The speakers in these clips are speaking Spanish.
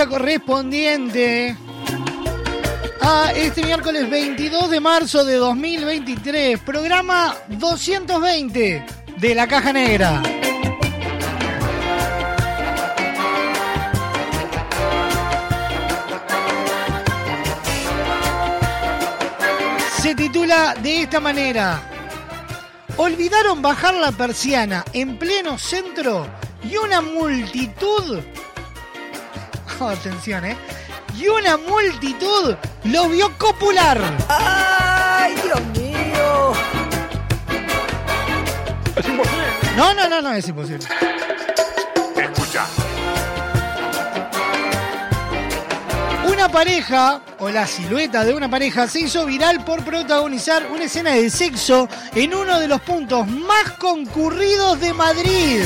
Correspondiente a este miércoles 22 de marzo de 2023, programa 220 de la Caja Negra. Se titula de esta manera. Olvidaron bajar la persiana en pleno centro y una multitud Oh, atención, ¿eh? Y una multitud lo vio copular. ¡Ay, Dios mío! No, no, no, no, es imposible. Escucha. Una pareja, o la silueta de una pareja, se hizo viral por protagonizar una escena de sexo en uno de los puntos más concurridos de Madrid.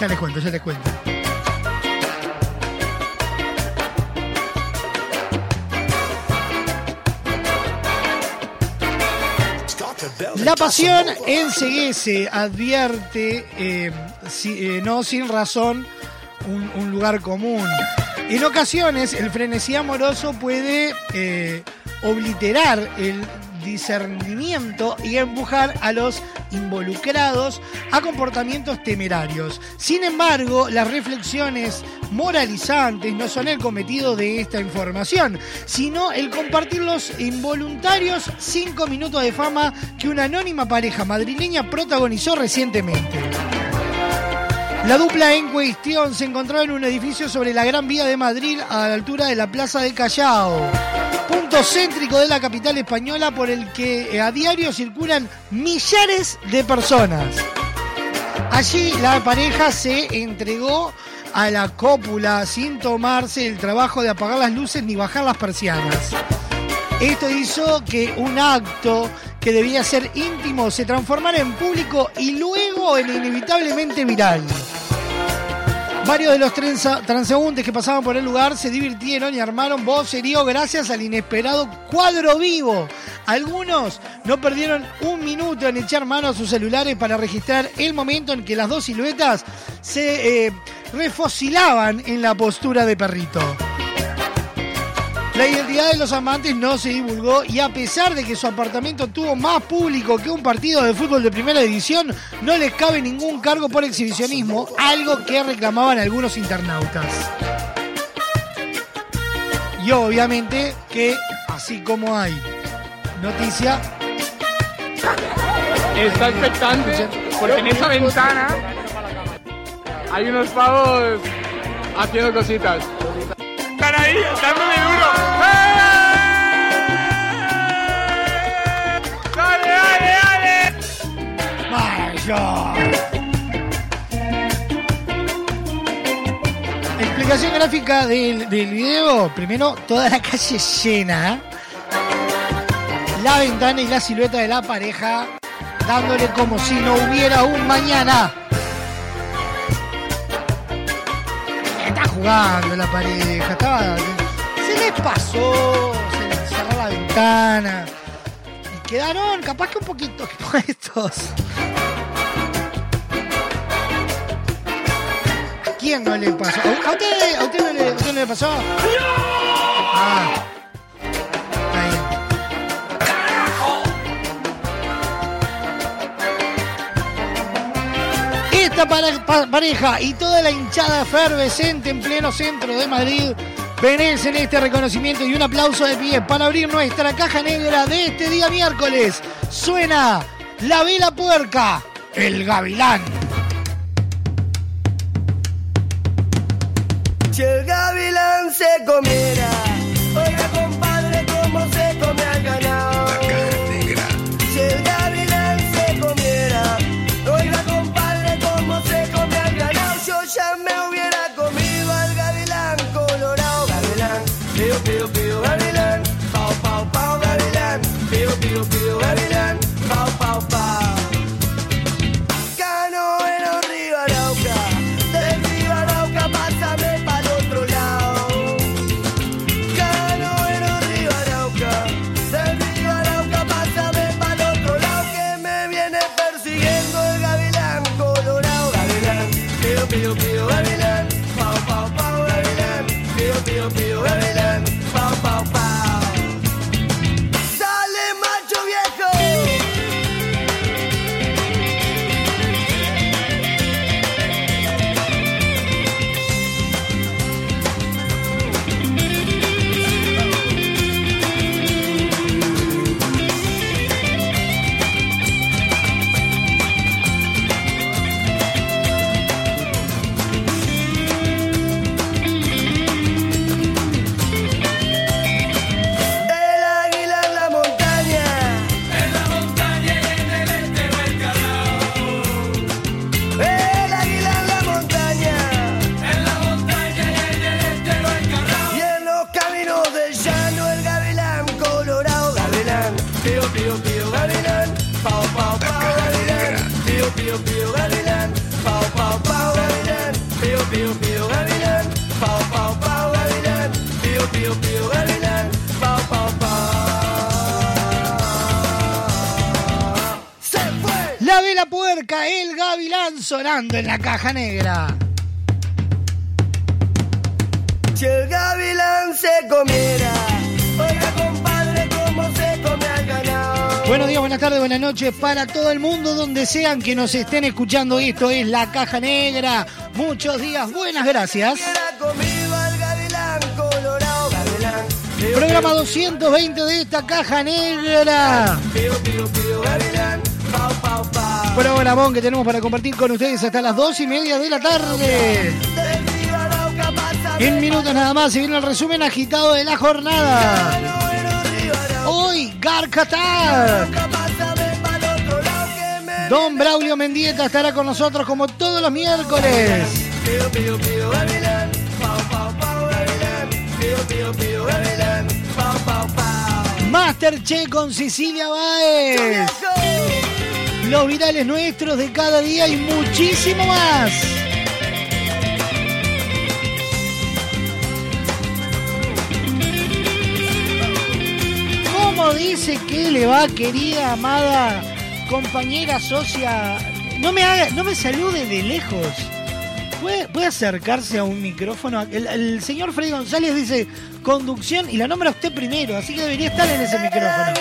Ya les cuento, ya les cuento. La pasión enseguece, advierte, eh, si- eh, no sin razón, un, un lugar común. En ocasiones, el frenesí amoroso puede eh, obliterar el discernimiento y empujar a los involucrados a comportamientos temerarios. Sin embargo, las reflexiones moralizantes no son el cometido de esta información, sino el compartir los involuntarios cinco minutos de fama que una anónima pareja madrileña protagonizó recientemente. La dupla en cuestión se encontraba en un edificio sobre la Gran Vía de Madrid a la altura de la Plaza de Callao, punto céntrico de la capital española por el que eh, a diario circulan millares de personas. Allí la pareja se entregó a la cópula sin tomarse el trabajo de apagar las luces ni bajar las persianas. Esto hizo que un acto que debía ser íntimo se transformara en público y luego en inevitablemente viral. Varios de los transeúntes que pasaban por el lugar se divirtieron y armaron vocerío gracias al inesperado cuadro vivo. Algunos no perdieron un minuto en echar mano a sus celulares para registrar el momento en que las dos siluetas se eh, refocilaban en la postura de perrito. La identidad de los amantes no se divulgó y a pesar de que su apartamento tuvo más público que un partido de fútbol de primera división, no les cabe ningún cargo por exhibicionismo, algo que reclamaban algunos internautas. Y obviamente que, así como hay noticia, Está expectante porque en esa ventana hay unos pavos haciendo cositas. Están ahí, dándome duro. Explicación gráfica del, del video. Primero, toda la calle llena. La ventana y la silueta de la pareja dándole como si no hubiera un mañana. Está jugando la pareja, se les pasó, se les cerró la ventana. Y quedaron capaz que un poquito expuestos. Quién no le pasó? ¿A usted, a usted no, le, usted no pasó? Ah. Bien. Esta pareja y toda la hinchada efervescente en pleno centro de Madrid merecen este reconocimiento y un aplauso de pie para abrir nuestra caja negra de este día miércoles. Suena la vela puerca, el gavilán. Si el gavilán se comiera, La puerca, el gavilán sonando en la caja negra. Si el gavilán se comiera, oiga compadre, cómo se come al ganado. Buenos días, buenas tardes, buenas noches para todo el mundo, donde sean que nos estén escuchando. Esto es La Caja Negra. Muchos días, buenas gracias. Programa 220 de esta Caja Negra. Programón que tenemos para compartir con ustedes hasta las dos y media de la tarde. En minutos nada más se viene el resumen agitado de la jornada. Hoy, Garcatar. Don Braulio Mendieta estará con nosotros como todos los miércoles. Pau. Masterchef con Cecilia Báez. Los virales nuestros de cada día y muchísimo más. ¿Cómo dice que le va, querida, amada compañera, socia? No me haga, no me salude de lejos. ¿Puede, puede acercarse a un micrófono? El, el señor Freddy González dice conducción y la nombra usted primero, así que debería estar en ese micrófono.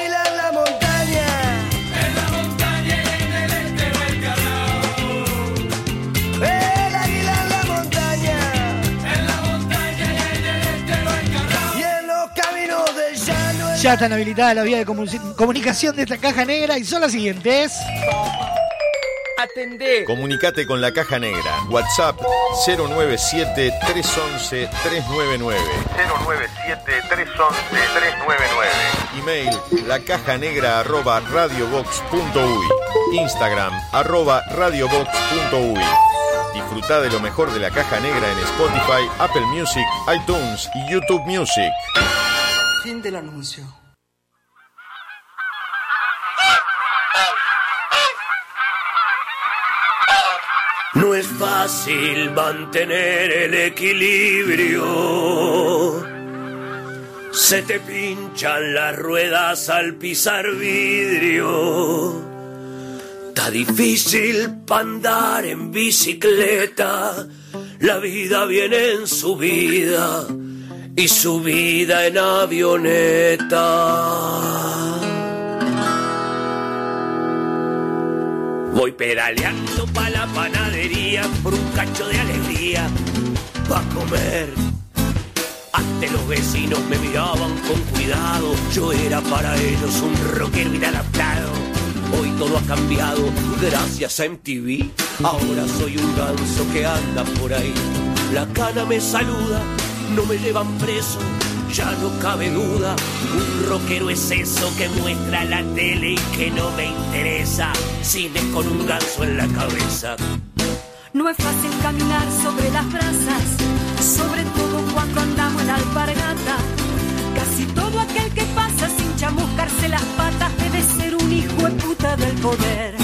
Ya están habilitadas las vías de comu- comunicación de esta caja negra y son las siguientes. Atendé. Comunicate con la Caja Negra. WhatsApp 097-311-399. 097-311-399. Email lacajanegra arroba radiobox.uy. Instagram arroba radiobox.uy. Disfruta de lo mejor de la Caja Negra en Spotify, Apple Music, iTunes y YouTube Music. Fin del anuncio. No es fácil mantener el equilibrio. Se te pinchan las ruedas al pisar vidrio. Está difícil pa' andar en bicicleta. La vida viene en su vida y su vida en avioneta. Voy pedaleando pa' la panadería por un cacho de alegría pa' comer. Antes los vecinos me miraban con cuidado, yo era para ellos un rockero inadaptado. Hoy todo ha cambiado gracias a MTV. Ahora soy un ganso que anda por ahí. La cana me saluda, no me llevan preso, ya no cabe duda. Un rockero es eso que muestra la tele y que no me interesa. Cine con un ganso en la cabeza. No es fácil caminar sobre las brasas, sobre todo cuando andamos en alpargata. Casi todo aquel que pasa sin chamuscarse las patas debe ser un hijo de puta del poder.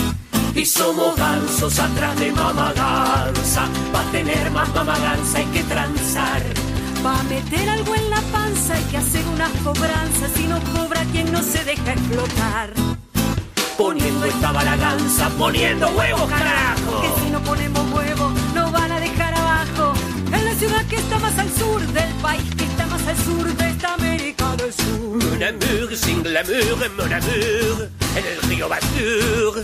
Y somos gansos atrás de mamá gansa. Pa' tener más mamá gansa hay que transar. Pa' meter algo en la panza hay que hacer unas cobranzas y no cobra quien no se deja explotar. Poniendo esta balaganza, poniendo huevos, carajo. Que si no ponemos huevo nos van a dejar abajo. En la ciudad que está más al sur del país, que está más al sur de esta América del Sur. Mon amour, sin glamour, mon amour, en el río Batur.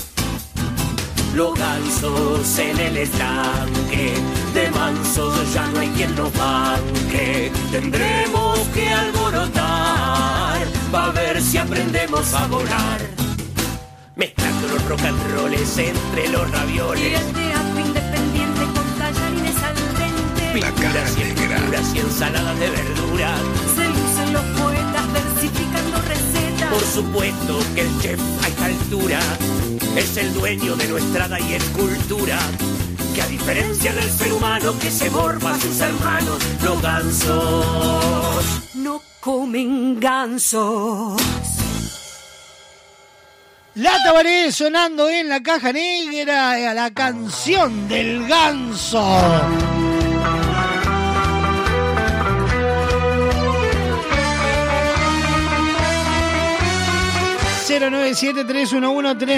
Los gansos en el estanque, de mansos ya no hay quien nos banque. Tendremos que alborotar, pa' ver si aprendemos a volar. Mezclando los rock and rolls entre los Y ravioles. el teatro independiente con tallarines al dente. Pinturas y y ensaladas de verdura. Se Por supuesto que el chef a esta altura es el dueño de nuestra y escultura. Que a diferencia del ser humano que se morfa a sus hermanos, los gansos. No comen gansos. La Tabaré sonando en la caja negra a la canción del ganso.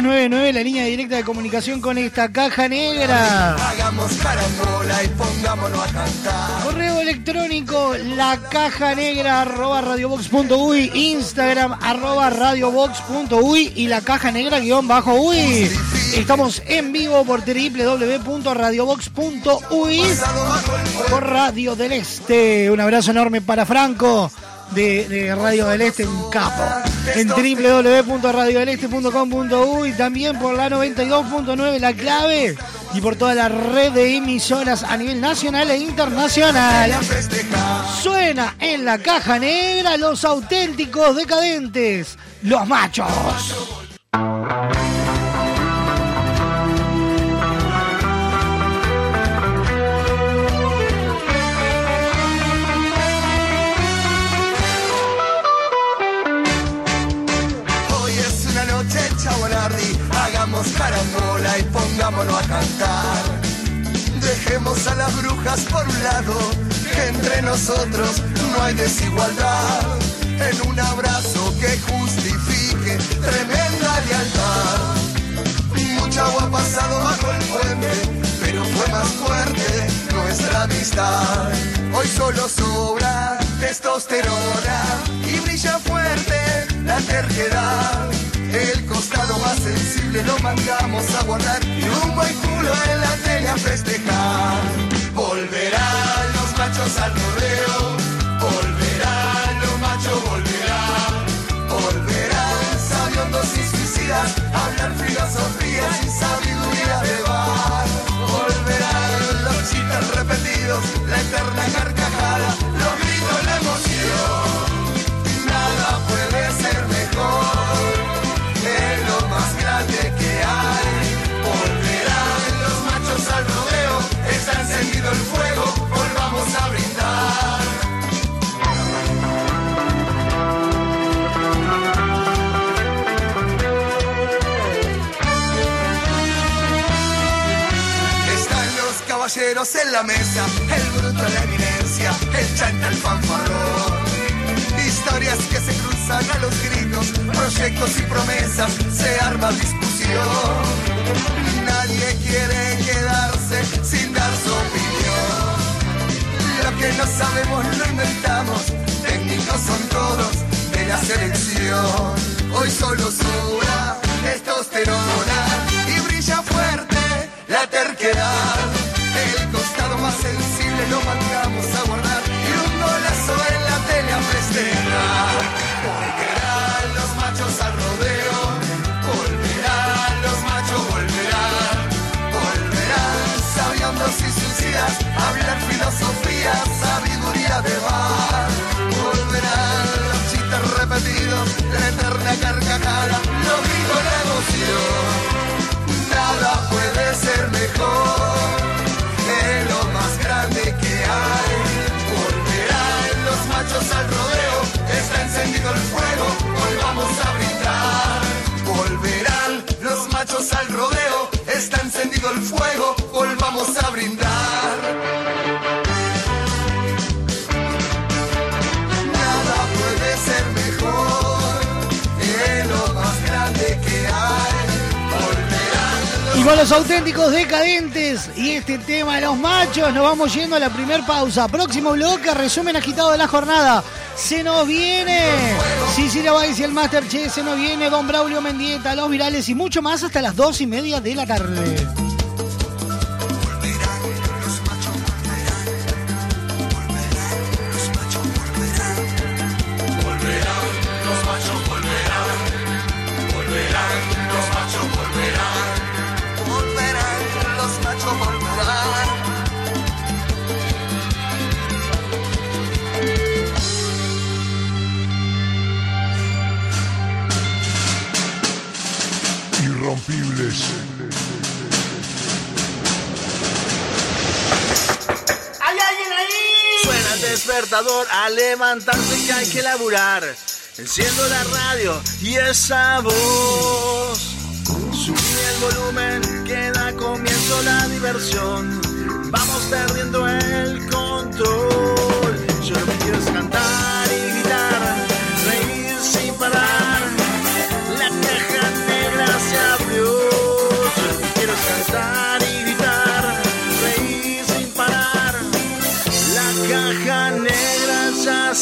Nueve la línea directa de comunicación con esta caja negra. Hagamos carambola y pongámonos a cantar. Correo electrónico la caja negra arroba radiobox.uy, Instagram arroba radiobox.uy y la caja negra guion bajo uy. Estamos en vivo por www.radiobox.uy por Radio del Este. Un abrazo enorme para Franco de, Radio del Este, un capo. En www.radiodeleste.com.uy también por la 92.9 La Clave y por toda la red de emisoras a nivel nacional e internacional. Suena en la caja negra los auténticos decadentes, los machos. Pongámonos a cantar. Dejemos a las brujas por un lado, entre nosotros no hay desigualdad. En un abrazo que justifique tremenda lealtad. Mucha agua ha pasado bajo el puente, pero fue más fuerte amistad. Hoy solo sobra testosterona y brilla fuerte la terquedad. El costado más sensible lo mandamos a guardar y un buen culo en la tele a festejar. Volverán los machos al rodeo, volverán los machos, volverán, volverán sabiondos y suicidas, hablar filosofía sin sabiduría de bar. Volverán los chistes repetidos, la eterna carcajada, caballeros en la mesa, el bruto la eminencia, el chanta, el fanfarrón. Historias que se cruzan a los gritos, proyectos y promesas, se arma discusión. Nadie quiere quedarse sin dar su opinión. Lo que no sabemos lo inventamos, técnicos son todos de la selección. Hoy solo sobra testosterona y brilla fuerte la terquedad. El costado más sensible lo mandamos a guardar y un golazo en la tele a festejar. Volverán los machos al rodeo, volverán los machos, volverán, volverán sabiondos y suicidas, hablar filosofía, sabiduría de bar. Volverán los chistes repetidos, la eterna carcajada, los gritos, la emoción. Nada puede ser mejor, el fuego, volvamos a brindar. Y con los auténticos decadentes y este tema de los machos, nos vamos yendo a la primer pausa. Próximo bloque, resumen agitado de la jornada. Se nos viene Cecilia Weiss y el Masterchef, se nos viene Don Braulio Mendieta, los virales y mucho más hasta las dos y media de la tarde. A levantarse que hay que laburar. Enciendo la radio y esa voz. Subí el volumen que da comienzo la diversión. Vamos perdiendo el control. Yo lo que quiero es cantar y gritar, reír sin parar.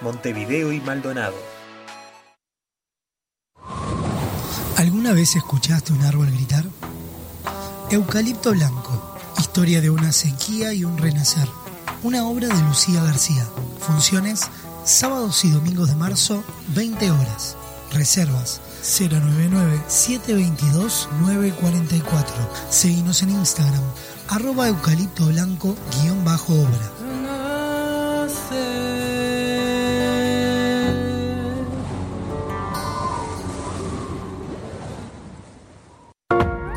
Montevideo y Maldonado. ¿Alguna vez escuchaste un árbol gritar? Eucalipto Blanco, historia de una sequía y un renacer. Una obra de Lucía García. Funciones sábados y domingos de marzo, 20 horas. Reservas 099-722-944. Seguimos en Instagram, arroba eucalipto blanco guion bajo obra.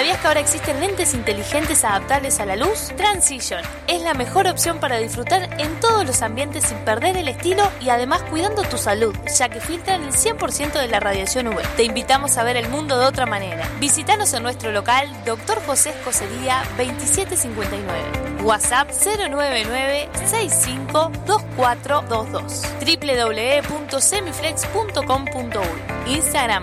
¿Sabías que ahora existen lentes inteligentes adaptables a la luz? Transition es la mejor opción para disfrutar en todos los ambientes sin perder el estilo y además cuidando tu salud, ya que filtran el 100% de la radiación UV. Te invitamos a ver el mundo de otra manera. Visítanos en nuestro local Dr. José Escocería 2759. WhatsApp 099-652422. www.semiflex.com.uy Instagram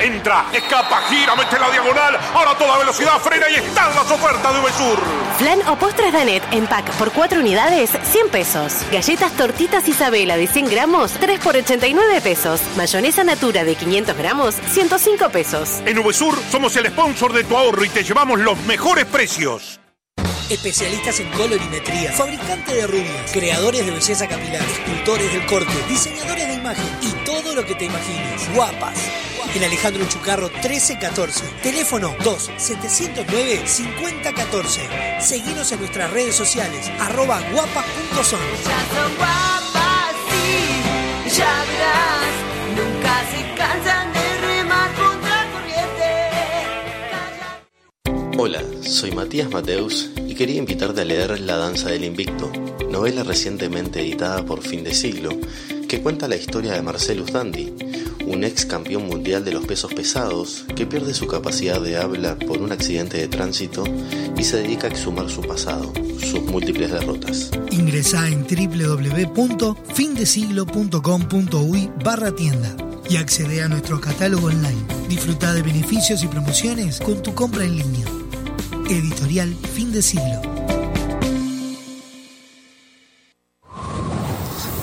Entra, escapa, gira, mete la diagonal. Ahora toda velocidad frena y están las ofertas de Uvesur. Flan o postres Danet en pack por 4 unidades, 100 pesos. Galletas tortitas Isabela de 100 gramos, 3 por 89 pesos. Mayonesa Natura de 500 gramos, 105 pesos. En Uvesur somos el sponsor de tu ahorro y te llevamos los mejores precios. Especialistas en colorimetría, fabricante de rubias, creadores de belleza capilar, escultores del corte, diseñadores de imagen y todo lo que te imagines. Guapas. En Alejandro Chucarro 1314. Teléfono 2-709-5014. Seguinos en nuestras redes sociales, arroba guapas.son. Ya son guapas, sí, ya Hola, soy Matías Mateus y quería invitarte a leer La Danza del Invicto, novela recientemente editada por Fin de Siglo, que cuenta la historia de Marcelus Dandy, un ex campeón mundial de los pesos pesados que pierde su capacidad de habla por un accidente de tránsito y se dedica a exhumar su pasado, sus múltiples derrotas. Ingresá en www.findesiglo.com.uy barra tienda y accede a nuestro catálogo online. Disfruta de beneficios y promociones con tu compra en línea. Editorial Fin de Siglo.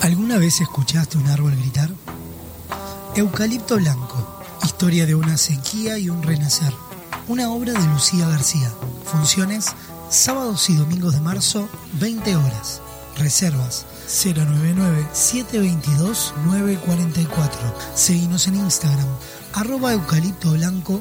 ¿Alguna vez escuchaste un árbol gritar? Eucalipto Blanco, historia de una sequía y un renacer. Una obra de Lucía García. Funciones sábados y domingos de marzo, 20 horas. Reservas 099-722-944. Seguimos en Instagram, arroba eucalipto blanco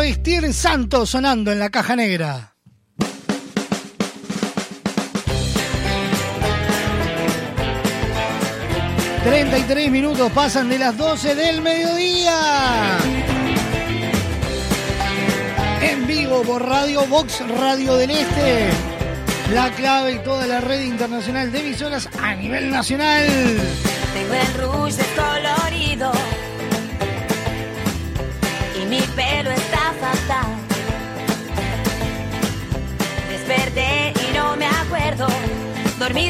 vestir santo sonando en la caja negra. ...33 minutos pasan de las 12 del mediodía... ...en vivo por Radio Box Radio del Este... ...la clave y toda la red internacional de emisoras a nivel nacional... Tengo el rouge descolorido. Y mi Dormiste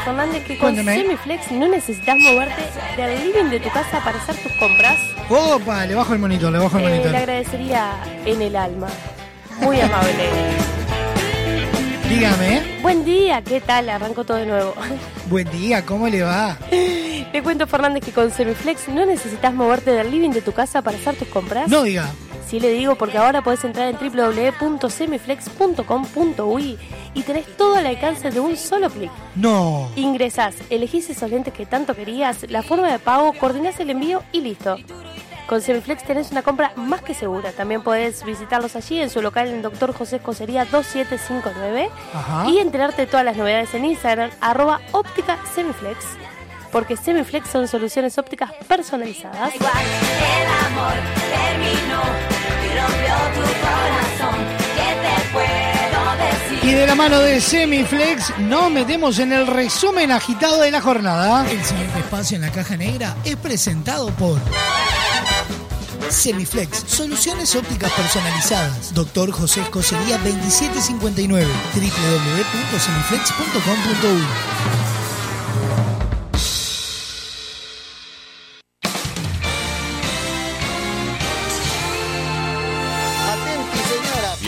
Fernández, que con. Semiflex no necesitas moverte del living de tu casa para hacer tus compras. Opa, le bajo el monitor, le bajo el Eh, monitor. le agradecería en el alma. Muy amable. Dígame, ¿eh? Buen día, ¿qué tal? Arranco todo de nuevo. buen día, ¿cómo le va? Te cuento, Fernández, que con Semiflex no necesitas moverte del living de tu casa para hacer tus compras. No diga. Sí le digo porque ahora podés entrar en www.semiflex.com.uy y tenés todo al alcance de un solo clic. No. Ingresás, elegís esos lentes que tanto querías, la forma de pago, coordinás el envío y listo. Con Semiflex tenés una compra más que segura. También podés visitarlos allí en su local en Dr. José Cosería 2759 Ajá. y enterarte de todas las novedades en Instagram, arroba óptica Semiflex. Porque Semiflex son soluciones ópticas personalizadas. El amor terminó y de la mano de Semiflex nos metemos en el resumen agitado de la jornada. El siguiente espacio en la caja negra es presentado por Semiflex, soluciones ópticas personalizadas. Doctor José Escocería 2759, www.semiflex.com.uy.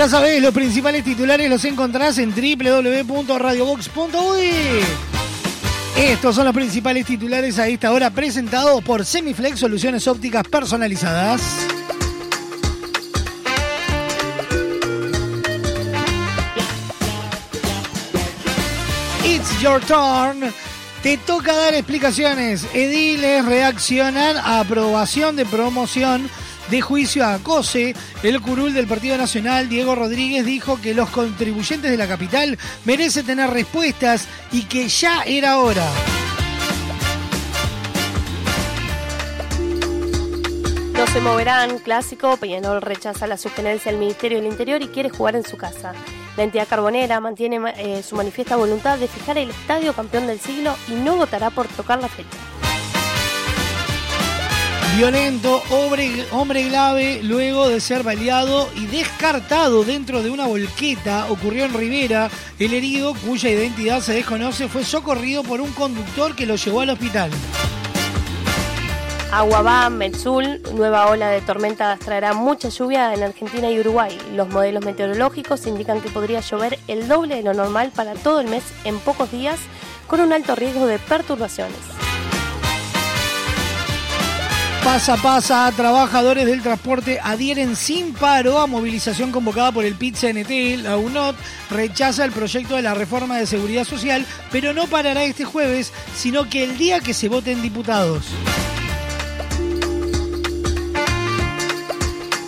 Ya sabés, los principales titulares los encontrás en www.radiobox.uy. Estos son los principales titulares a esta hora presentados por Semiflex Soluciones Ópticas Personalizadas. It's your turn. Te toca dar explicaciones. Ediles reaccionan a aprobación de promoción de juicio a Acose. El curul del Partido Nacional, Diego Rodríguez, dijo que los contribuyentes de la capital merecen tener respuestas y que ya era hora. No se moverán, clásico, Peñarol rechaza la sugerencia del Ministerio del Interior y quiere jugar en su casa. La entidad carbonera mantiene eh, su manifiesta voluntad de fijar el estadio campeón del siglo y no votará por tocar la fecha. Violento, hombre, hombre grave, luego de ser baleado y descartado dentro de una volqueta, ocurrió en Rivera. El herido, cuya identidad se desconoce, fue socorrido por un conductor que lo llevó al hospital. Aguabá, Metzul, nueva ola de tormentas traerá mucha lluvia en Argentina y Uruguay. Los modelos meteorológicos indican que podría llover el doble de lo normal para todo el mes en pocos días, con un alto riesgo de perturbaciones. Pasa, pasa, trabajadores del transporte adhieren sin paro a movilización convocada por el PIT-CNT. La UNOT rechaza el proyecto de la reforma de seguridad social, pero no parará este jueves, sino que el día que se voten diputados.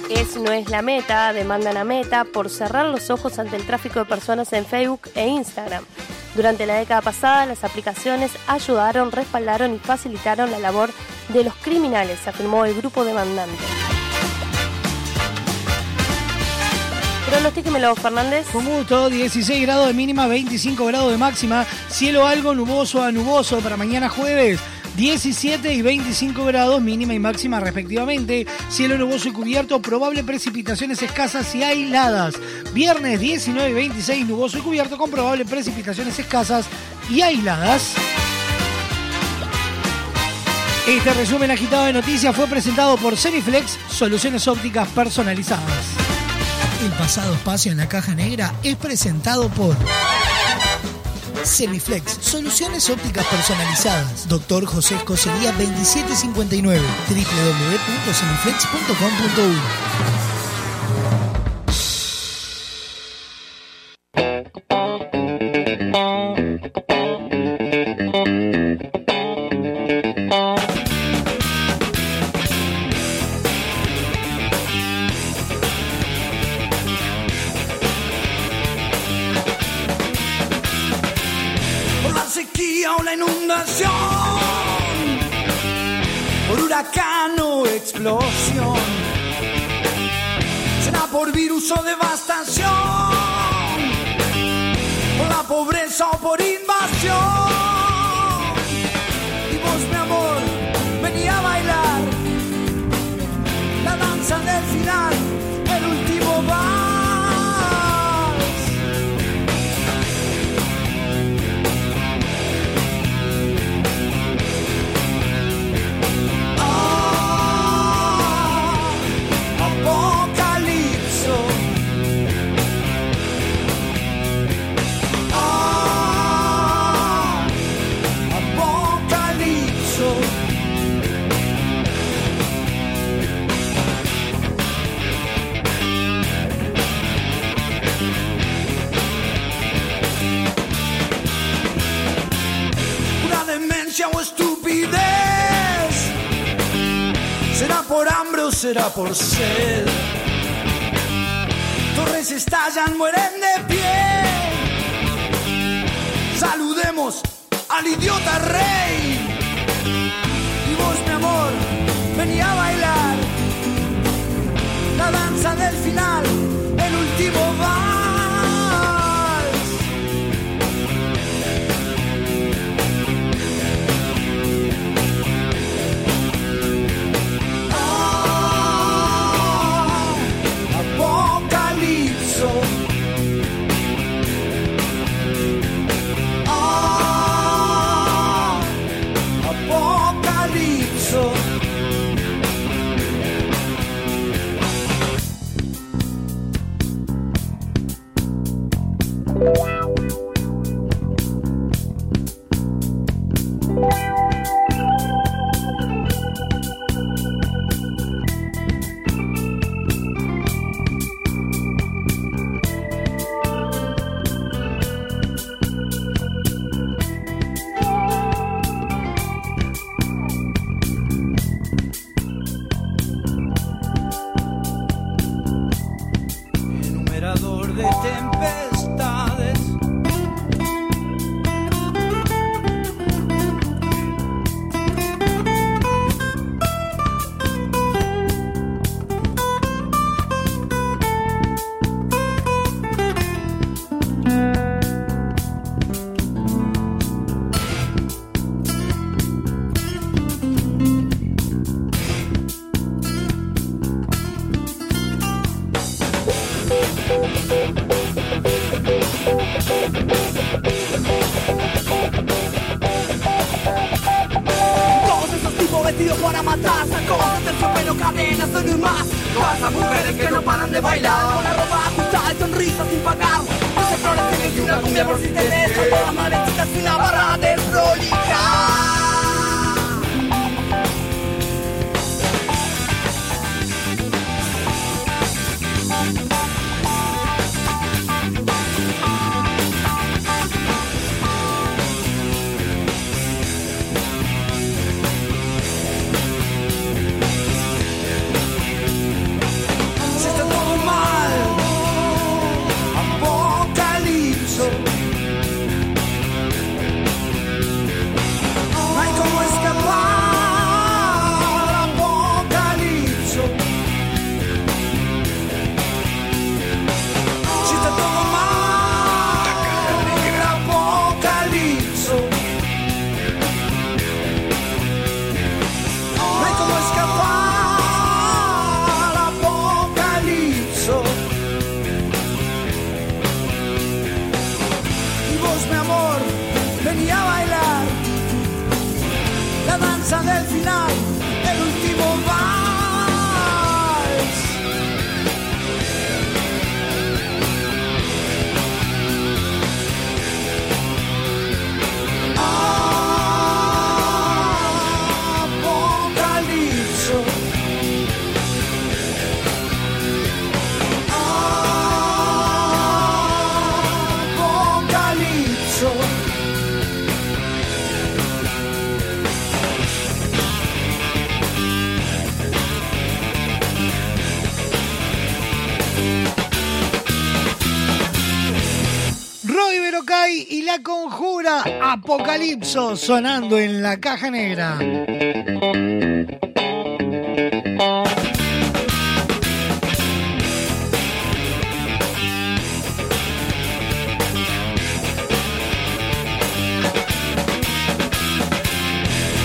Es no es la meta, demandan a Meta por cerrar los ojos ante el tráfico de personas en Facebook e Instagram. Durante la década pasada, las aplicaciones ayudaron, respaldaron y facilitaron la labor de los criminales, afirmó el grupo demandante. Pronostíquemelo, Fernández. Con gusto, 16 grados de mínima, 25 grados de máxima, cielo algo nuboso a nuboso para mañana jueves. 17 y 25 grados mínima y máxima respectivamente. Cielo nuboso y cubierto, probable precipitaciones escasas y aisladas. Viernes 19 y 26 nuboso y cubierto con probable precipitaciones escasas y aisladas. Este resumen agitado de noticias fue presentado por Semiflex, soluciones ópticas personalizadas. El pasado espacio en la caja negra es presentado por Semiflex, soluciones ópticas personalizadas. Doctor José Escocería 2759, www.semiflex.com.uy. por sed? Torres estallan, mueren vestido para matar Sacos del pelo, cadenas de no más. Pasa mujeres que no paran de bailar Con la ropa ajustada y sonrisa sin pagar. No se flores, tienes una cumbia por si te deja Para maletitas y una barra de prolijar conjura Apocalipso sonando en la caja negra.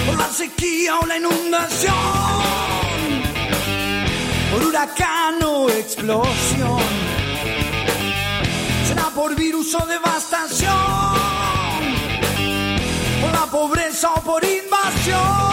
por la sequía o la inundación, por huracán o explosión, será por virus o devastación, la pobreza o por invasión.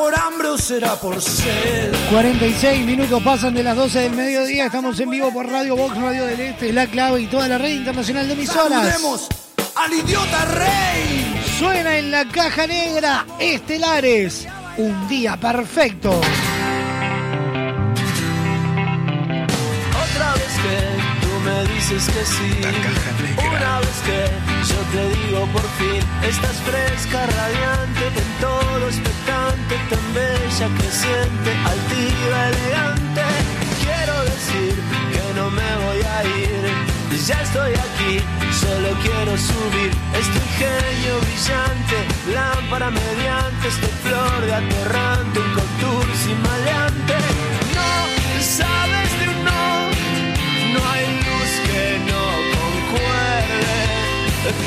Por hambre o será por sed? 46 minutos pasan de las 12 del mediodía. Estamos en vivo por Radio Box, Radio del Este, La Clave y toda la red internacional de emisoras. Saludemos al idiota rey. Suena en la caja negra Estelares. Un día perfecto. Otra vez que tú me dices que sí. Una vez que yo te digo por fin. Estás fresca, radiante, en todo expectante, tan bella, creciente, altiva, elegante. Quiero decir que no me voy a ir. Ya estoy aquí, solo quiero subir. Este ingenio brillante, lámpara mediante, este flor de aterrante, un contour sin maleante. No sabes de un no, no hay luz que no concuerde.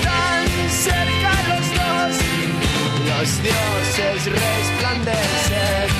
Tan cerca los dioses resplandecen.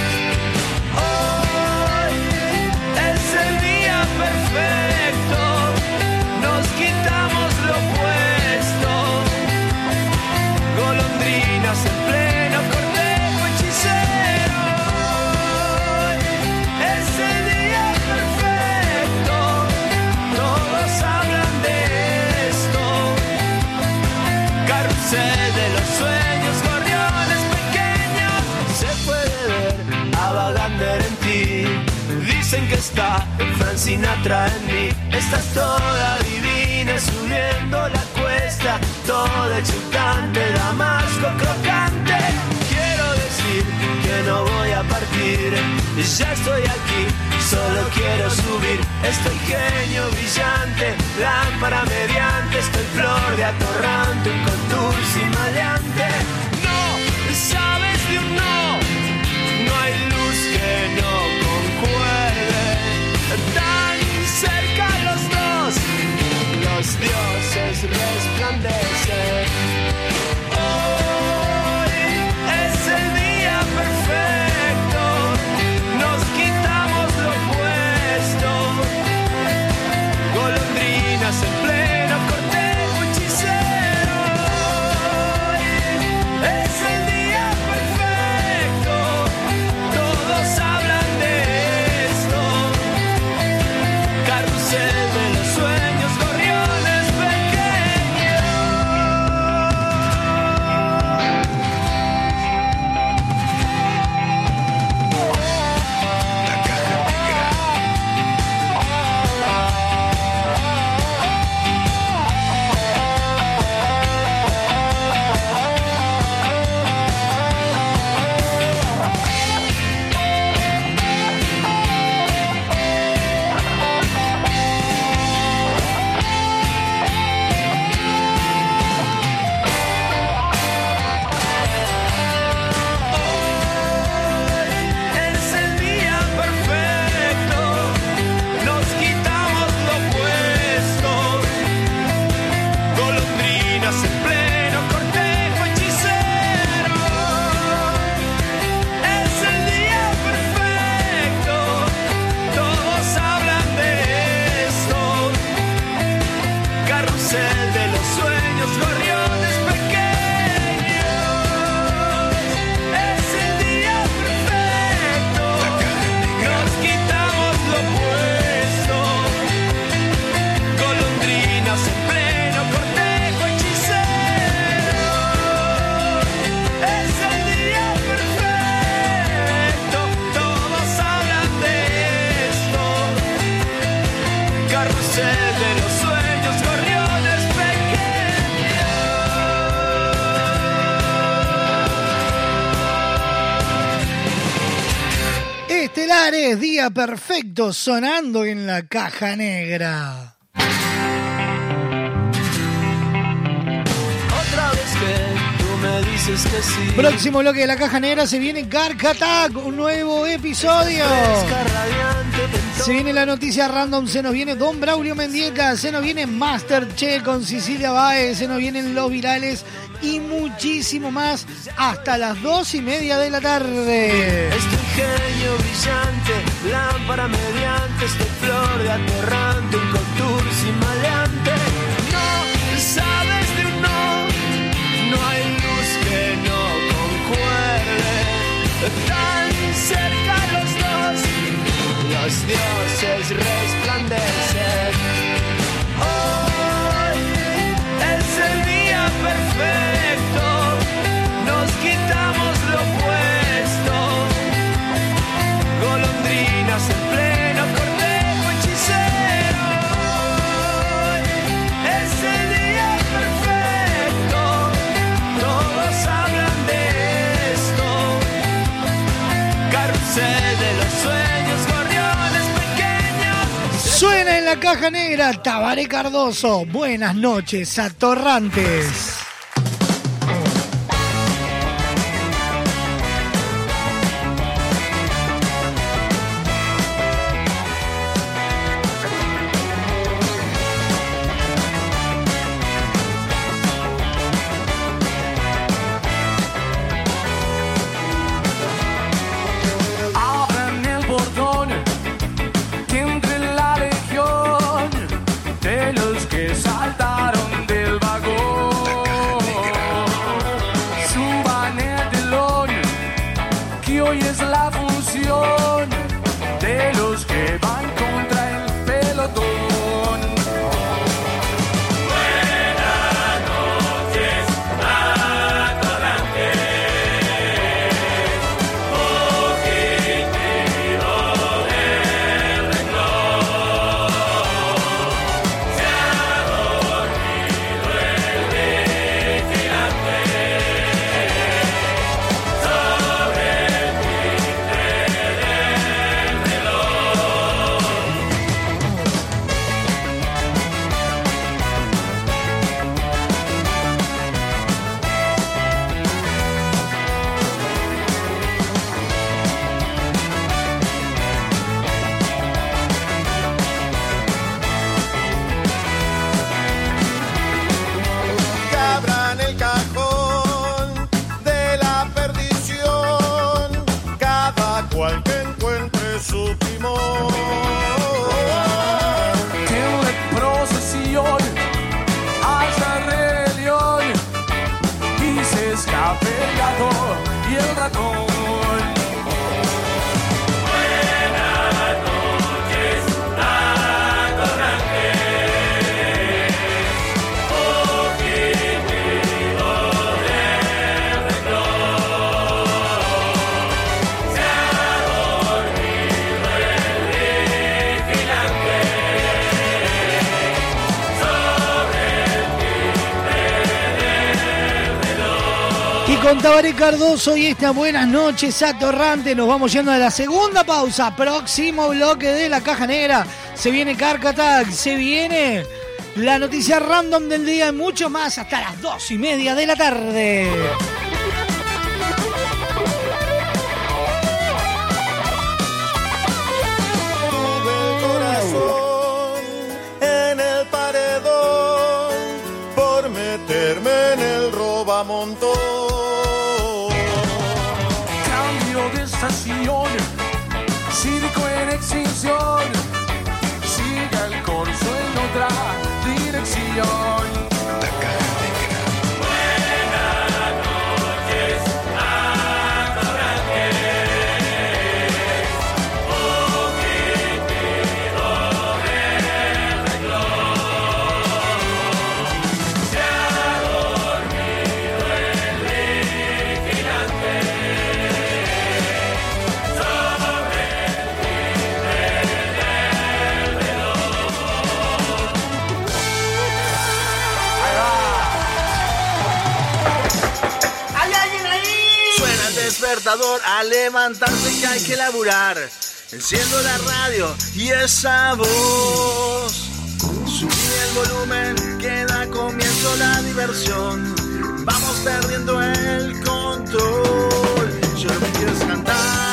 Perfecto, sonando en la caja negra. Otra vez que tú me dices que sí. Próximo bloque de la caja negra se viene Gark Attack, un nuevo episodio. Se viene la noticia random, se nos viene Don Braulio Mendieta, se nos viene Masterchef con Cecilia Baez, se nos vienen los virales y muchísimo más hasta las dos y media de la tarde. Este ingenio brillante, lámpara mediante, este flor de atorrante, un contursi maleante. No sabes de un no, no hay luz que no concuerde. Tan cerca los dos, los dioses resplandecen. Hoy es el día perfecto, la caja negra Tabaré Cardoso. Buenas noches, atorrantes. Tabaré Cardoso y esta buenas noches atorrante nos vamos yendo a la segunda pausa. Próximo bloque de la caja negra. Se viene Carcatac, se viene la noticia random del día y mucho más hasta las dos y media de la tarde. Despertador a levantarse que hay que laburar. Enciendo la radio y esa voz. Subí el volumen que da comienzo la diversión. Vamos perdiendo el control. Yo lo que quiero cantar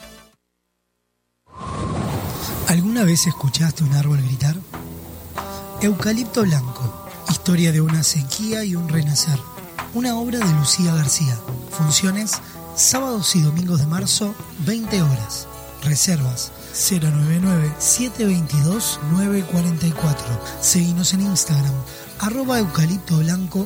¿Alguna vez escuchaste un árbol gritar? Eucalipto Blanco, historia de una sequía y un renacer. Una obra de Lucía García. Funciones sábados y domingos de marzo, 20 horas. Reservas 099-722-944. Seguinos en Instagram, arroba eucalipto blanco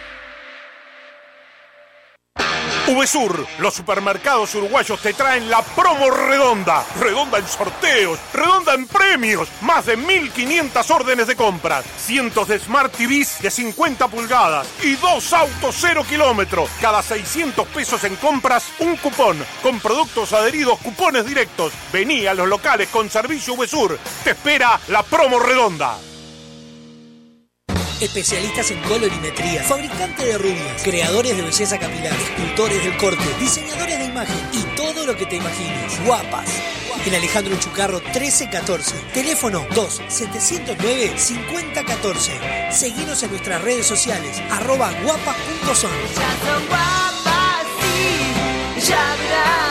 VSUR, los supermercados uruguayos te traen la promo redonda. Redonda en sorteos, redonda en premios. Más de 1500 órdenes de compras. Cientos de Smart TVs de 50 pulgadas y dos autos cero kilómetros. Cada 600 pesos en compras, un cupón. Con productos adheridos, cupones directos. Vení a los locales con servicio VSUR. Te espera la promo redonda. Especialistas en colorimetría, fabricante de rubias, creadores de belleza capilar, escultores del corte, diseñadores de imagen y todo lo que te imagines. Guapas. En Alejandro Chucarro 1314. Teléfono 2-709-5014. Seguinos en nuestras redes sociales, arroba guapas.son. Ya son guapas, sí, ya verás.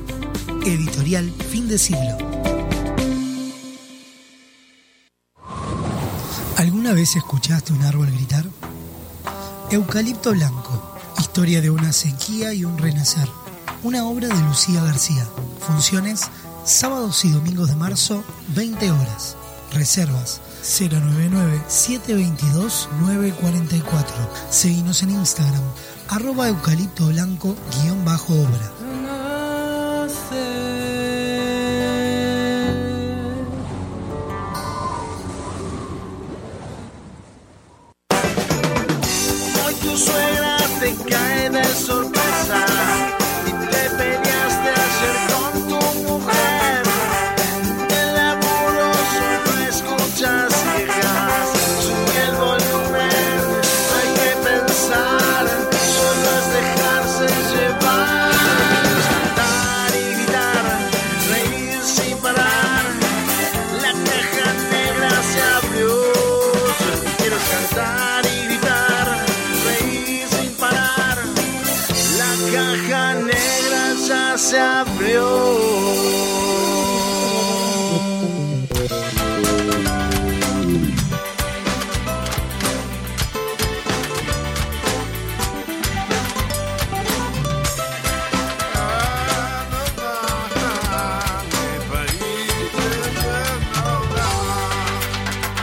Editorial Fin de Siglo. ¿Alguna vez escuchaste un árbol gritar? Eucalipto Blanco, historia de una sequía y un renacer. Una obra de Lucía García. Funciones sábados y domingos de marzo, 20 horas. Reservas 099-722-944. Seguimos en Instagram, arroba eucalipto blanco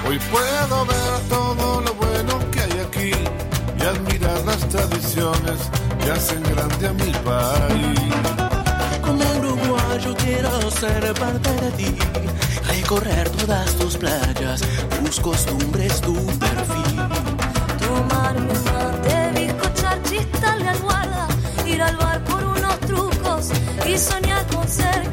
Hoy puedo ver todo lo bueno que hay aquí y admirar las tradiciones que hacen grande a mi país. Como uruguayo quiero ser parte de ti, recorrer todas tus playas, tus costumbres, tu perfil. Tomarme un mate, bizcochar, chistal de almohada, ir al bar por unos trucos y soñar con ser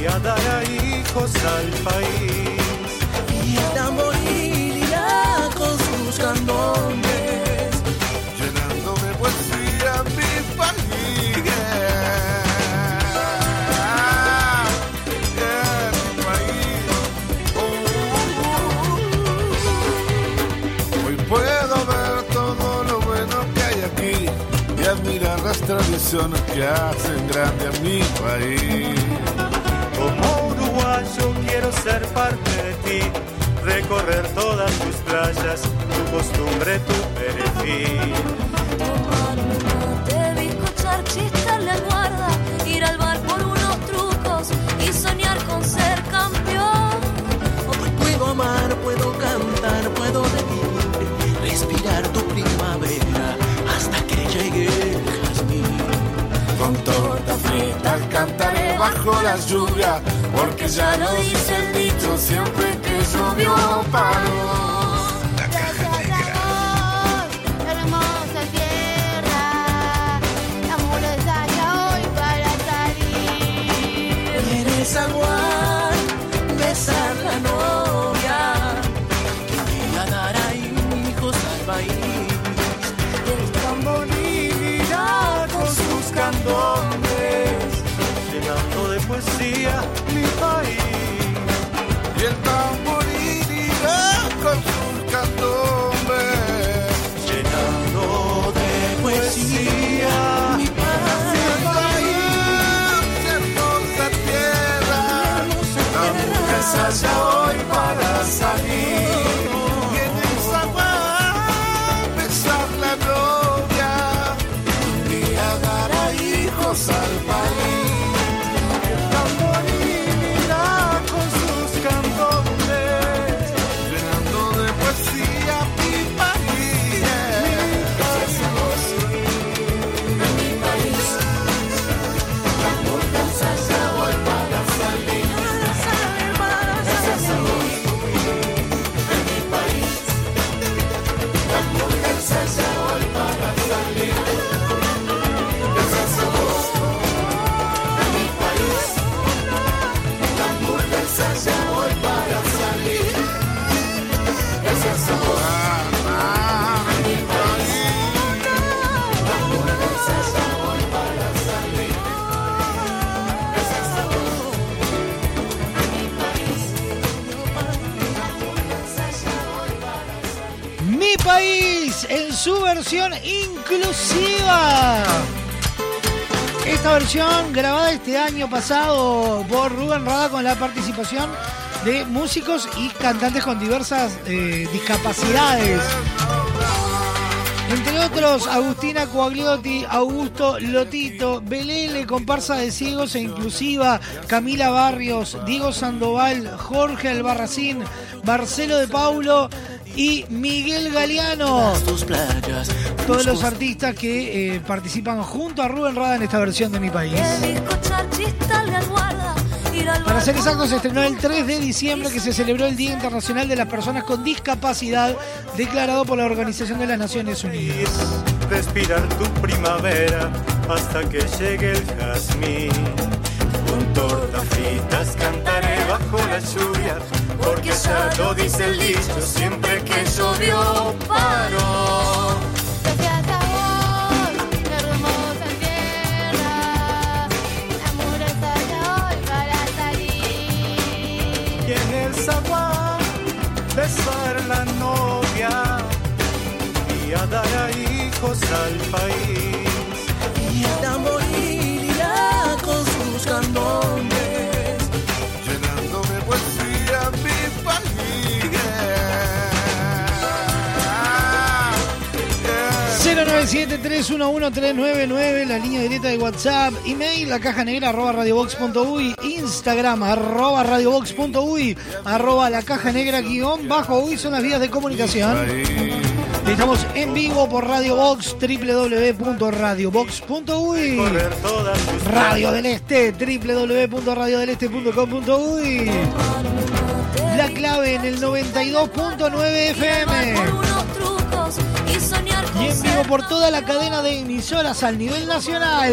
Y a dar a hijos al país. Y tamboril irá con sus candones, llenando de poesía mi país. Yeah, mi país. Hoy puedo ver todo lo bueno que hay aquí y admirar las tradiciones que hacen grande a mi país. Uruguayo quiero ser parte de ti, recorrer todas tus playas, tu costumbre, tu perfil. Tomarme un mate, bizcochar, chistal de almohada, ir al bar por unos trucos y soñar con ser campeón. Hoy puedo amar, puedo cantar, puedo reír, respirar tu primavera hasta que llegue el jazmín. Con tortas fritas cantaré bajo la lluvia, porque ya lo dice el dicho, siempre que llovió paró. Versión inclusiva. Esta versión grabada este año pasado por Rubén Rada con la participación de músicos y cantantes con diversas eh, discapacidades. Entre otros, Agustina Coagliotti, Augusto Lotito, Belele, comparsa de ciegos e inclusiva, Camila Barrios, Diego Sandoval, Jorge Albarracín, Marcelo de Paulo y Miguel Galeano. Todos los artistas que eh, participan junto a Rubén Rada en esta versión de Mi País. Para ser exactos, se estrenó el 3 de diciembre que se celebró el Día Internacional de las Personas con Discapacidad, declarado por la Organización de las Naciones Unidas. respirar tu primavera hasta que llegue el jazmín. Con tortas fritas cantaré bajo la lluvia, porque ya lo dice el dicho, siempre que llovió paró. Gracias a vos, hermosa tierra, la muralla hoy para salir. Y en el zaguán besar la novia y a dar a hijos al país. 097-311-399, la línea directa de WhatsApp, email, la caja negra, arroba radiobox.uy, Instagram, arroba radiobox.uy, arroba la caja negra, guion bajo, uy, son las vías de comunicación. Estamos en vivo por Radio Box, www.radiobox.uy. Radio del Este, www.radiodeleste.com.uy. La clave en el 92.9 FM. Y en vivo por toda la cadena de emisoras al nivel nacional.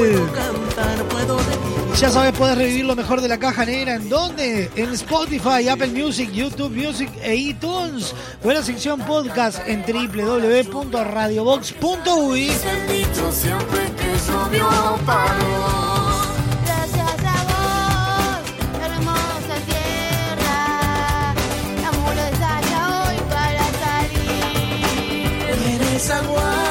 Ya sabes, puedes revivir lo mejor de la caja negra. ¿En dónde? En Spotify, Apple Music, YouTube Music e iTunes. O en la sección podcast en www.radiobox.uy. salir.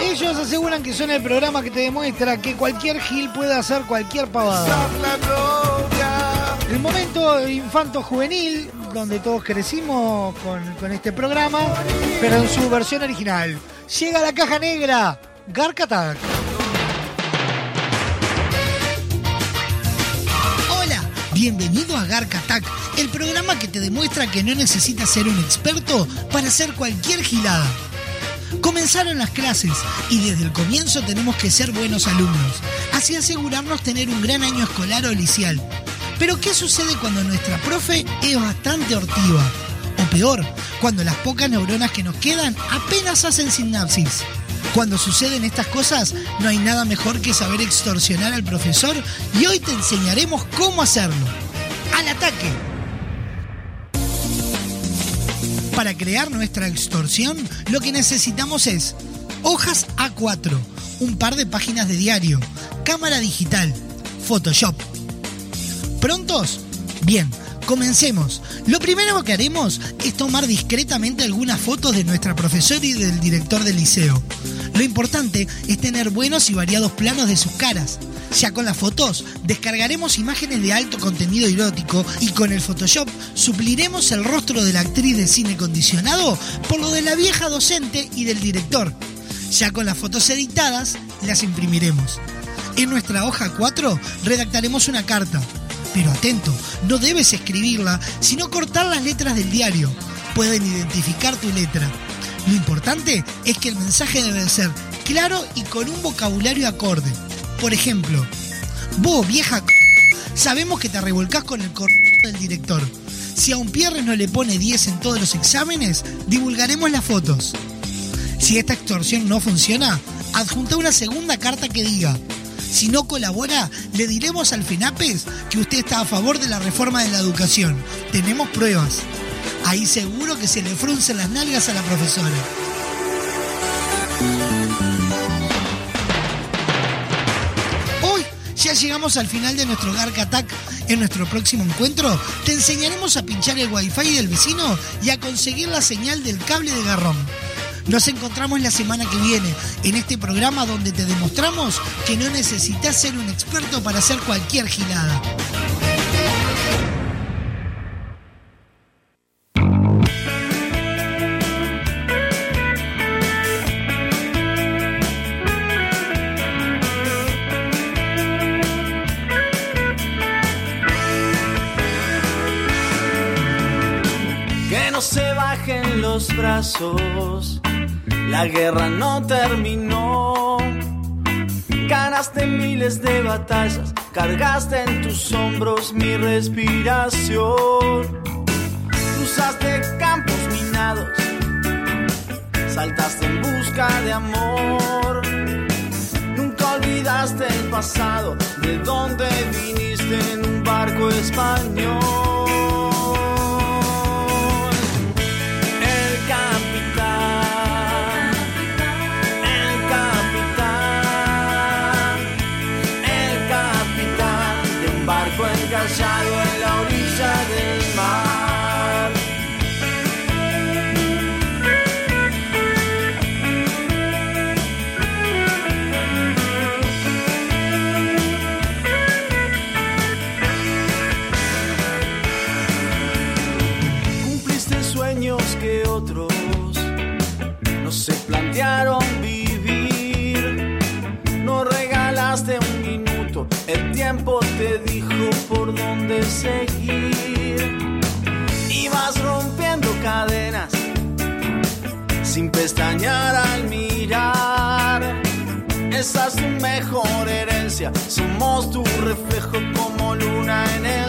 Ellos aseguran que son el programa que te demuestra que cualquier Gil puede hacer cualquier pavada. El momento infanto-juvenil, donde todos crecimos con, con este programa, pero en su versión original. Llega la caja negra, Gark Attack. Hola, bienvenido a Gark Attack, el programa que te demuestra que no necesitas ser un experto para hacer cualquier gilada. Comenzaron las clases y desde el comienzo tenemos que ser buenos alumnos, así asegurarnos tener un gran año escolar o licial. Pero ¿qué sucede cuando nuestra profe es bastante hortiva? O peor, cuando las pocas neuronas que nos quedan apenas hacen sinapsis. Cuando suceden estas cosas, no hay nada mejor que saber extorsionar al profesor y hoy te enseñaremos cómo hacerlo. ¡Al ataque! Para crear nuestra extorsión, lo que necesitamos es hojas A4, un par de páginas de diario, cámara digital, Photoshop. ¿Prontos? Bien, comencemos. Lo primero que haremos es tomar discretamente algunas fotos de nuestra profesora y del director del liceo. Lo importante es tener buenos y variados planos de sus caras. Ya con las fotos, descargaremos imágenes de alto contenido erótico y con el Photoshop supliremos el rostro de la actriz de cine condicionado por lo de la vieja docente y del director. Ya con las fotos editadas, las imprimiremos. En nuestra hoja 4 redactaremos una carta. Pero atento, no debes escribirla, sino cortar las letras del diario. Pueden identificar tu letra. Lo importante es que el mensaje debe ser claro y con un vocabulario acorde. Por ejemplo, vos, vieja c... sabemos que te revolcás con el cor del director. Si a un Pierre no le pone 10 en todos los exámenes, divulgaremos las fotos. Si esta extorsión no funciona, adjunta una segunda carta que diga, si no colabora, le diremos al FENAPES que usted está a favor de la reforma de la educación. Tenemos pruebas. Ahí seguro que se le fruncen las nalgas a la profesora. Hoy ya llegamos al final de nuestro Gark Attack. En nuestro próximo encuentro te enseñaremos a pinchar el wifi del vecino y a conseguir la señal del cable de garrón. Nos encontramos la semana que viene en este programa donde te demostramos que no necesitas ser un experto para hacer cualquier gilada. Brazos, la guerra no terminó. Ganaste miles de batallas, cargaste en tus hombros mi respiración. Cruzaste campos minados, saltaste en busca de amor. Nunca olvidaste el pasado, de donde viniste en un barco español. Por dónde seguir. Ibas rompiendo cadenas sin pestañear al mirar. Esa es tu mejor herencia, somos tu reflejo como luna en el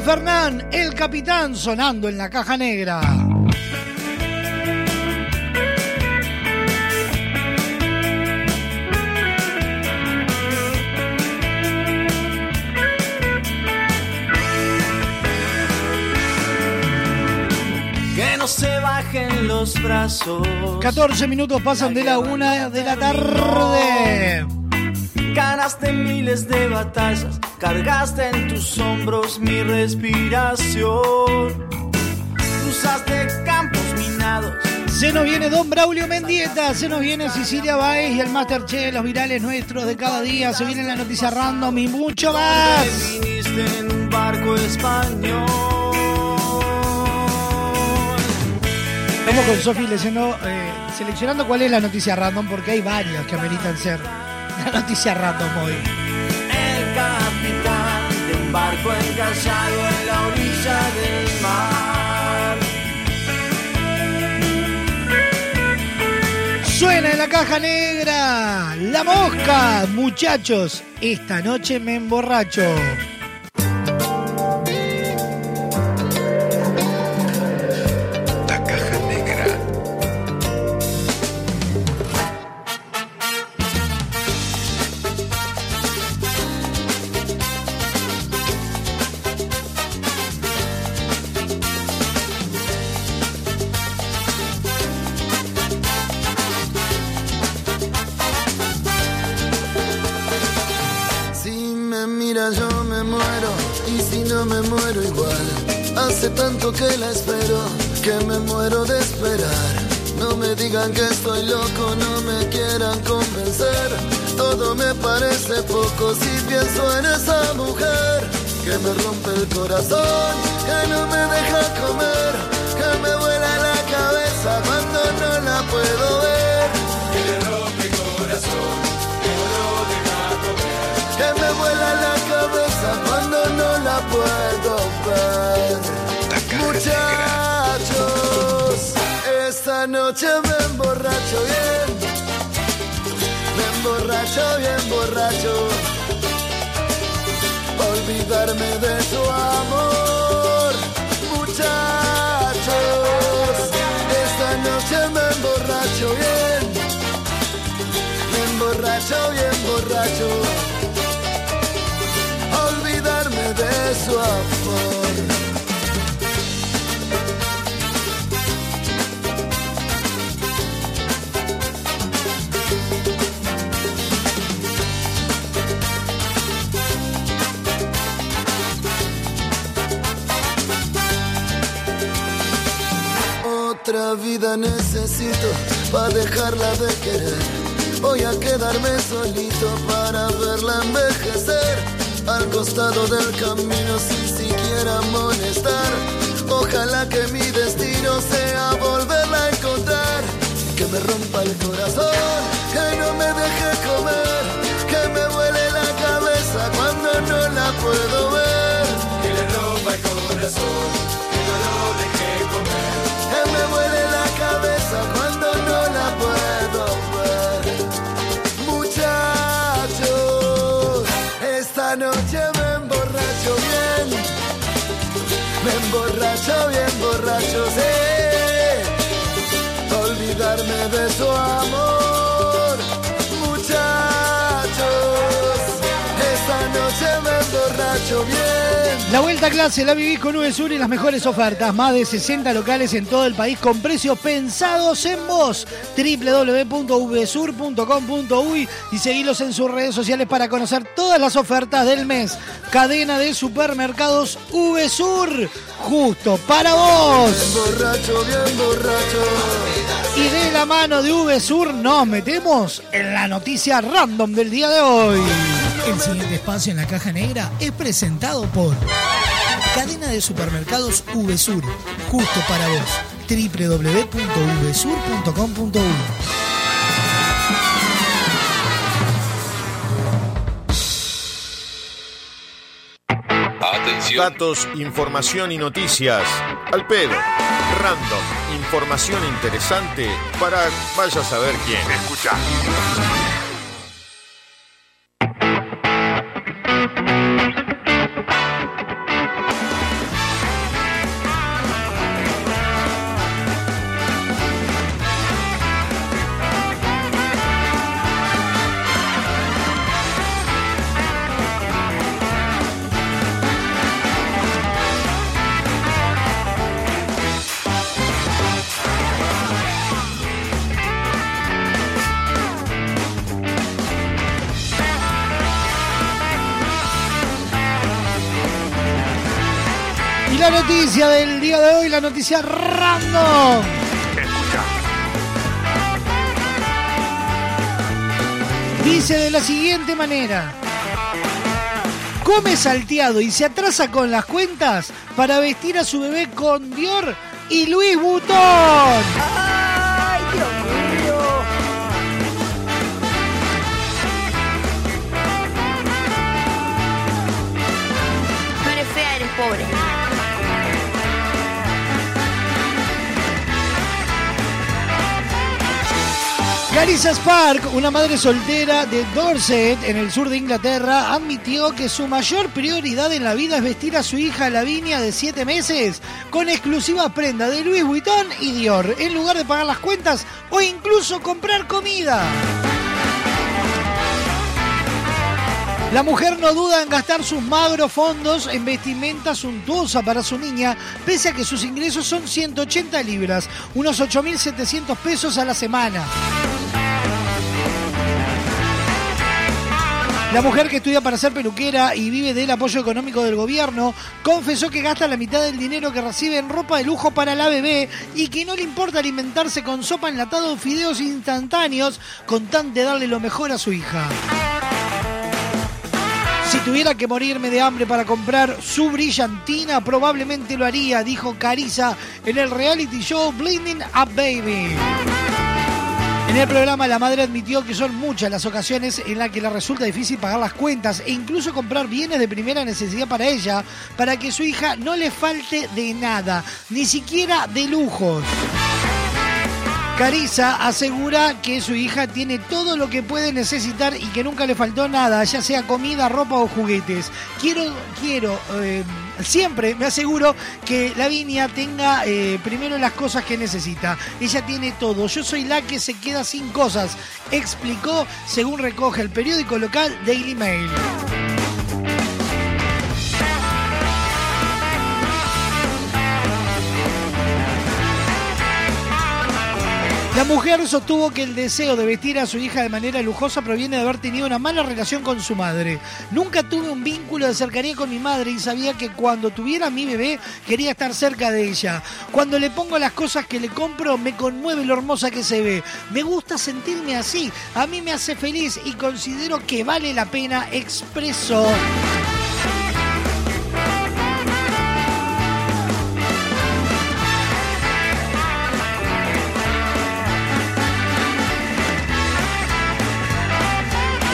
Fernán, el capitán, sonando en la caja negra. Que no se bajen los brazos. 14 minutos pasan de la una de la tarde. Ganaste miles de batallas, cargaste en tus hombros mi respiración. Cruzaste campos minados. Se nos viene Don Braulio Mendieta, se nos viene Cecilia Baez y el Masterchef, los virales nuestros de cada día, se viene la noticia random y mucho más. Viniste en un barco español. Estamos con Sofi leyendo, eh, seleccionando cuál es la noticia random, porque hay varias que ameritan ser la noticia random hoy. Barco encallado en la orilla del mar. Suena en la caja negra, la mosca, muchachos, esta noche me emborracho. Que la espero que me muero de esperar. No me digan que estoy loco, no me quieran convencer. Todo me parece poco si pienso en esa mujer que me rompe el corazón, que no me deja comer, que me vuela la cabeza cuando no la puedo ver. Que le rompe el corazón, que no deja comer. Que me vuela la cabeza cuando no la puedo ver. Muchachos, esta noche me emborracho bien. Me emborracho bien borracho. Olvidarme de su amor. Muchachos, esta noche me emborracho bien. Me emborracho bien borracho. Olvidarme de su amor. Otra vida necesito para dejarla de querer. Voy a quedarme solito para verla envejecer. Al costado del camino sin siquiera molestar. Ojalá que mi destino sea volverla a encontrar. Que me rompa el corazón, que no me deje comer. Que me vuele la cabeza cuando no la puedo ver. Que le rompa el corazón, Me emborracho bien borracho, sí. Olvidarme de su amor. Bien. La vuelta a clase la vivís con VSUR y las mejores ofertas. Más de 60 locales en todo el país con precios pensados en vos. www.vsur.com.uy y seguilos en sus redes sociales para conocer todas las ofertas del mes. Cadena de supermercados VSUR. Justo para vos. Borracho, bien borracho. Y de la mano de VSUR nos metemos en la noticia random del día de hoy. El siguiente espacio en la caja negra es presentado por Cadena de Supermercados VSUR. Justo para vos. www.vsur.com.uy Atención. Datos, información y noticias. Al pedo. Random. Información interesante para vaya a saber quién. Escucha. Noticia del día de hoy, la noticia random. Dice de la siguiente manera. Come salteado y se atrasa con las cuentas para vestir a su bebé con Dior y Louis Vuitton. Carissa Spark, una madre soltera de Dorset, en el sur de Inglaterra, admitió que su mayor prioridad en la vida es vestir a su hija Lavinia de 7 meses con exclusivas prendas de Louis Vuitton y Dior, en lugar de pagar las cuentas o incluso comprar comida. La mujer no duda en gastar sus magros fondos en vestimenta suntuosa para su niña, pese a que sus ingresos son 180 libras, unos 8.700 pesos a la semana. La mujer que estudia para ser peluquera y vive del apoyo económico del gobierno confesó que gasta la mitad del dinero que recibe en ropa de lujo para la bebé y que no le importa alimentarse con sopa enlatada o fideos instantáneos con tan de darle lo mejor a su hija. Si tuviera que morirme de hambre para comprar su brillantina, probablemente lo haría, dijo Carissa en el reality show Blinding Up Baby. En el programa la madre admitió que son muchas las ocasiones en las que le resulta difícil pagar las cuentas e incluso comprar bienes de primera necesidad para ella, para que su hija no le falte de nada, ni siquiera de lujos. Carissa asegura que su hija tiene todo lo que puede necesitar y que nunca le faltó nada, ya sea comida, ropa o juguetes. Quiero, quiero, eh, siempre me aseguro que Lavinia tenga eh, primero las cosas que necesita. Ella tiene todo. Yo soy la que se queda sin cosas, explicó según recoge el periódico local Daily Mail. La mujer sostuvo que el deseo de vestir a su hija de manera lujosa proviene de haber tenido una mala relación con su madre. Nunca tuve un vínculo de cercanía con mi madre y sabía que cuando tuviera a mi bebé quería estar cerca de ella. Cuando le pongo las cosas que le compro me conmueve lo hermosa que se ve. Me gusta sentirme así. A mí me hace feliz y considero que vale la pena expreso.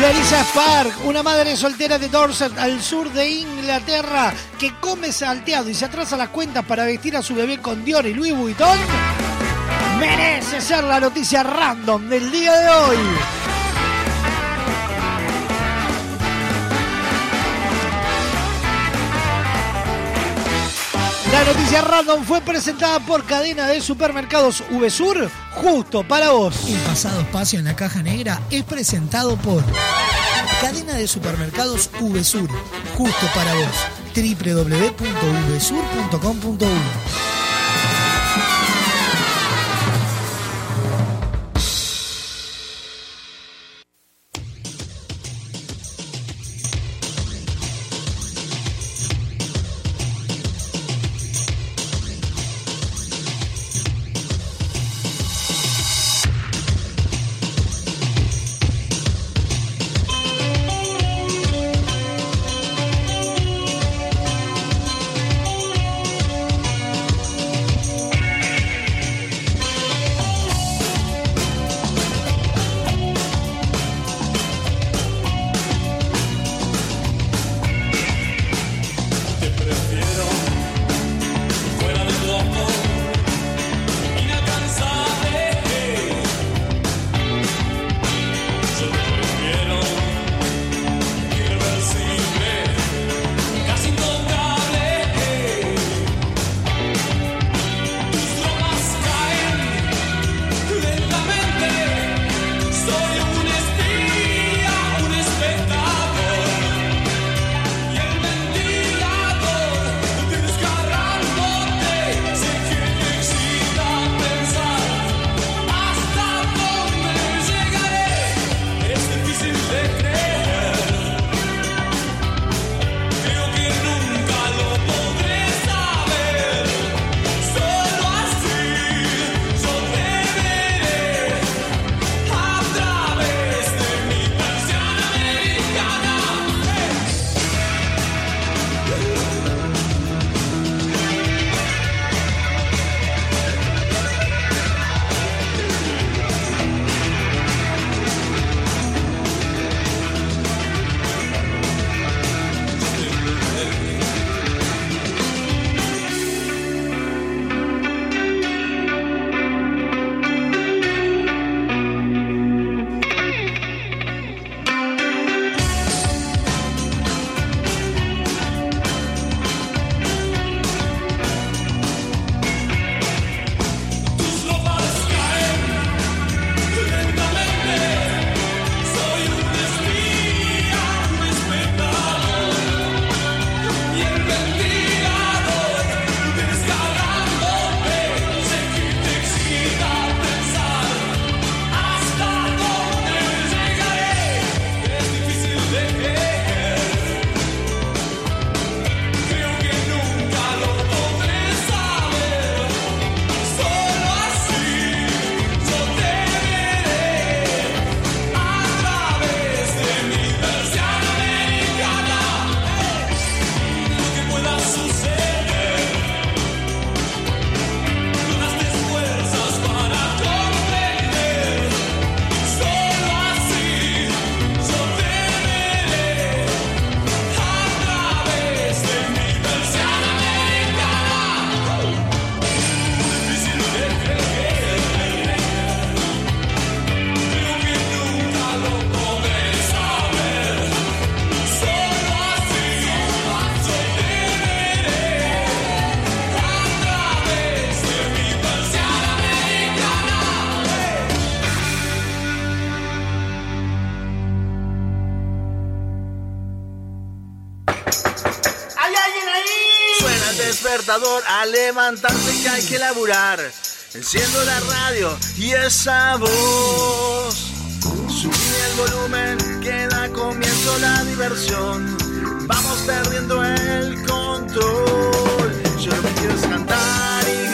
Clarissa Spark, una madre soltera de Dorset al sur de Inglaterra que come salteado y se atrasa las cuentas para vestir a su bebé con Dior y Louis Vuitton, merece ser la noticia random del día de hoy. La noticia random fue presentada por cadena de supermercados VSUR, justo para vos. El pasado espacio en la caja negra es presentado por cadena de supermercados VSUR, justo para vos. www.vsur.com.uy levantarse que hay que laburar. Enciendo la radio y esa voz. Subí el volumen que da comienzo la diversión. Vamos perdiendo el control. Yo lo que quiero es cantar y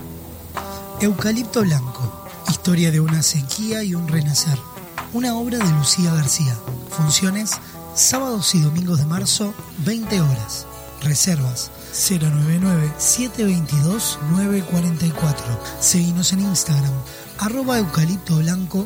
Eucalipto Blanco, historia de una sequía y un renacer. Una obra de Lucía García. Funciones sábados y domingos de marzo, 20 horas. Reservas 099-722-944. Seguimos en Instagram, arroba eucalipto blanco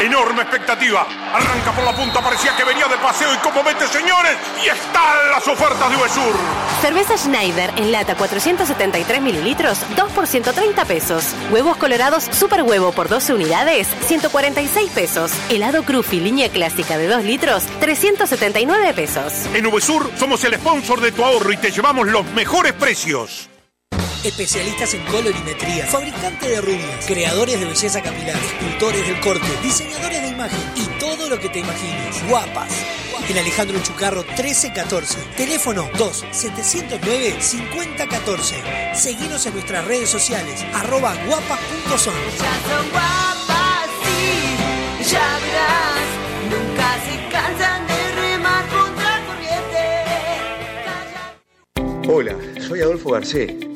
Enorme expectativa. Arranca por la punta, parecía que venía de paseo y como mete, señores, y están las ofertas de Uvesur. Cerveza Schneider en lata 473 mililitros, 2 por 130 pesos. Huevos colorados super huevo por 12 unidades, 146 pesos. Helado Crufi línea clásica de 2 litros, 379 pesos. En Uvesur somos el sponsor de tu ahorro y te llevamos los mejores precios. Especialistas en colorimetría, fabricante de rubias, creadores de belleza capilar, escultores del corte, diseñadores de imagen y todo lo que te imagines. Guapas. En Alejandro Chucarro 1314. Teléfono 2-709-5014. Seguinos en nuestras redes sociales, arroba guapas.son. Ya son guapas, sí, ya verás. Nunca se cansan de remar contra corriente. Hola, soy Adolfo Garcés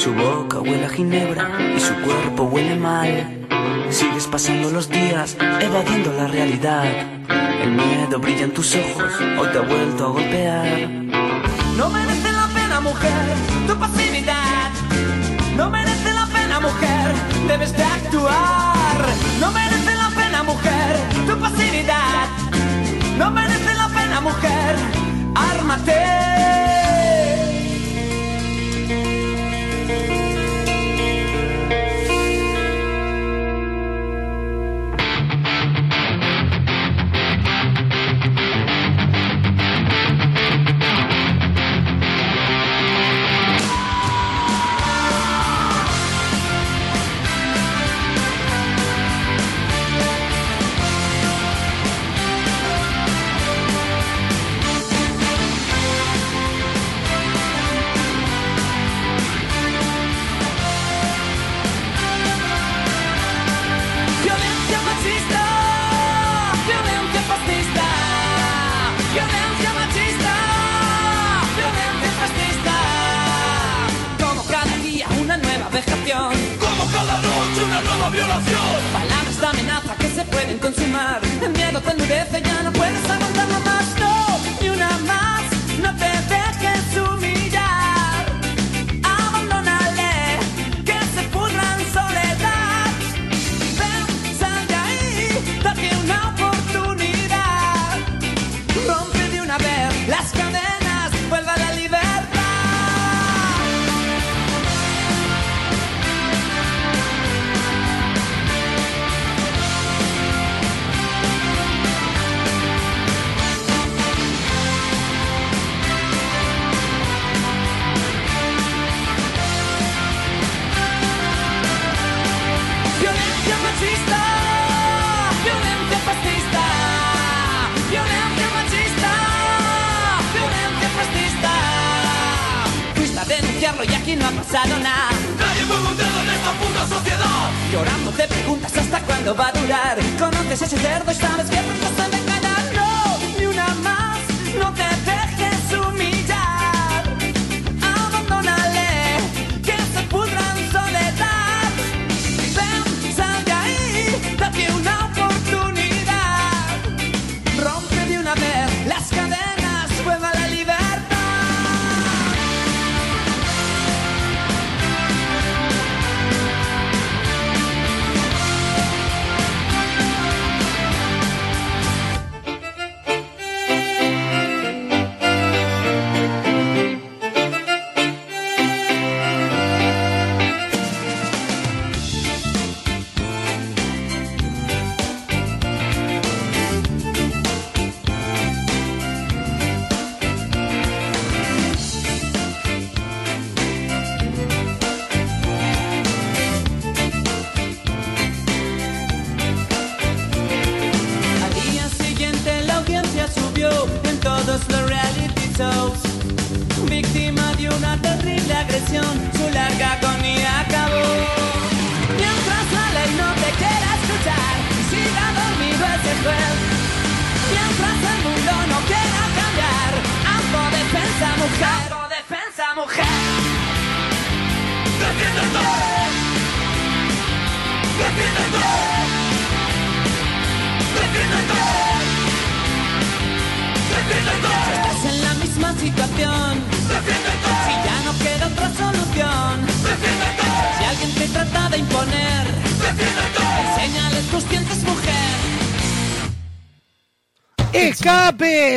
Su boca huele a ginebra y su cuerpo huele mal. Sigues pasando los días evadiendo la realidad. El miedo brilla en tus ojos, hoy te ha vuelto a golpear. No merece la pena, mujer, tu pasividad. No merece la pena, mujer, debes de actuar. No merece la pena, mujer, tu pasividad. No merece la pena, mujer, ármate. Palabras de amenaza que se pueden consumar, el miedo te endurece, ya no puedes aguantarlo a y aquí no ha pasado nada. Nadie mueve un dedo en esta puta sociedad. Llorando te preguntas hasta cuándo va a durar. Conoces ese cerdo y sabes que pronto se caerá. No, ni una más, no te dejes humillar.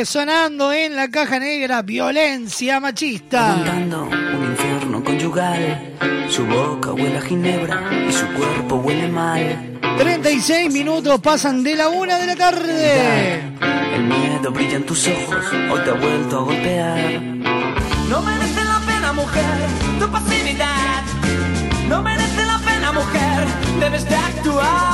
Sonando en la caja negra, violencia machista. Un infierno conyugal. Su boca huele a ginebra y su cuerpo huele mal. 36 minutos pasan de la una de la tarde. El miedo brilla en tus ojos, hoy te ha vuelto a golpear. No merece la pena, mujer, tu pasividad. No merece la pena, mujer, debes de actuar.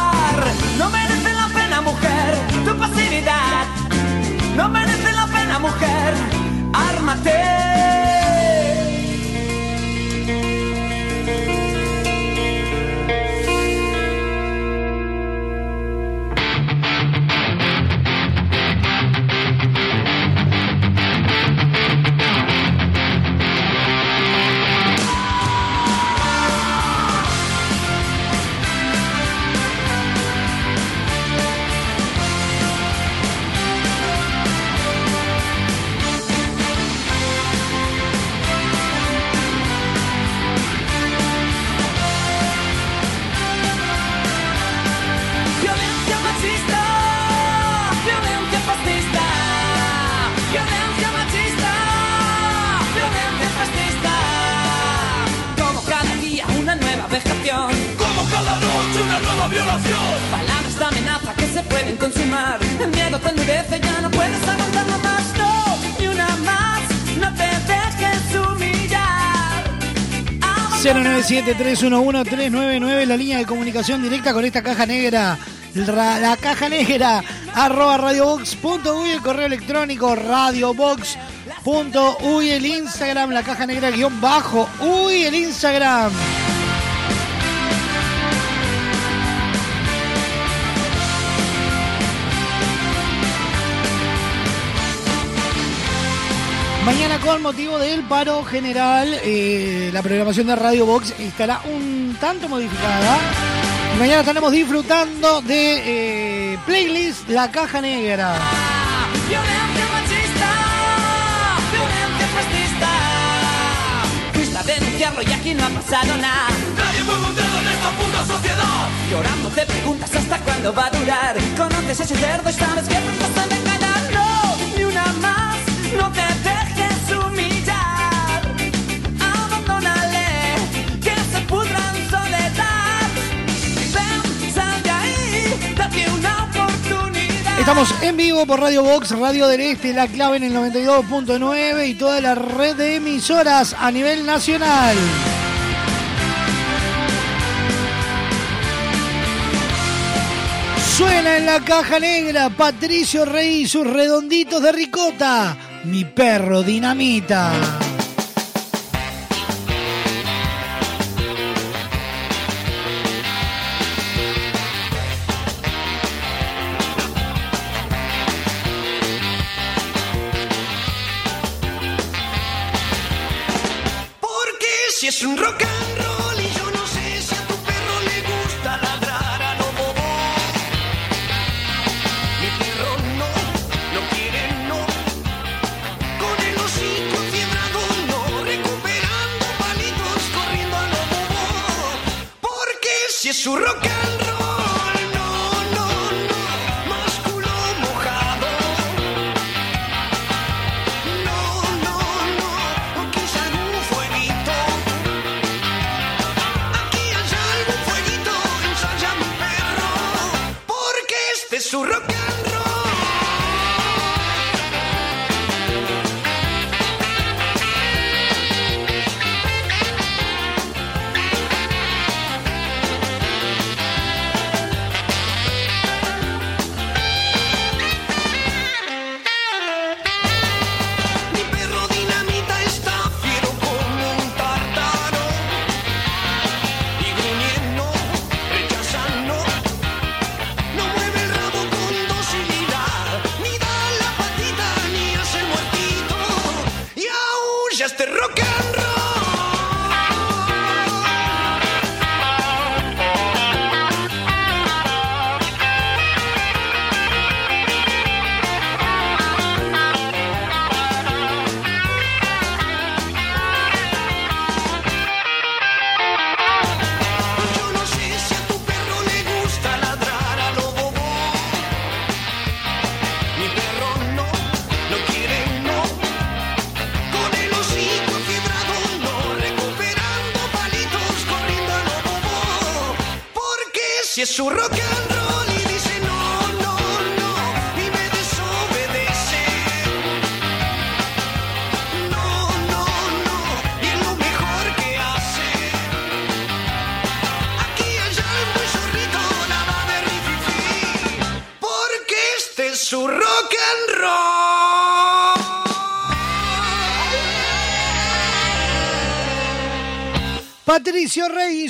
097-311-399, la línea de comunicación directa con esta caja negra. Ra- La caja negra, arroba radiobox.uy, el correo electrónico radiobox.uy, el Instagram, la caja negra guion bajo, uy, el Instagram. Mañana con motivo del paro general, eh, la programación de Radio Box estará un tanto modificada. Y mañana estaremos disfrutando de eh, playlist La Caja Negra. Preguntas hasta cuándo va a durar. Ni una más, te Estamos en vivo por Radio Box, Radio del Este, La Clave en el 92.9 y toda la red de emisoras a nivel nacional. Suena en la caja negra Patricio Rey y sus redonditos de ricota. Mi perro dinamita.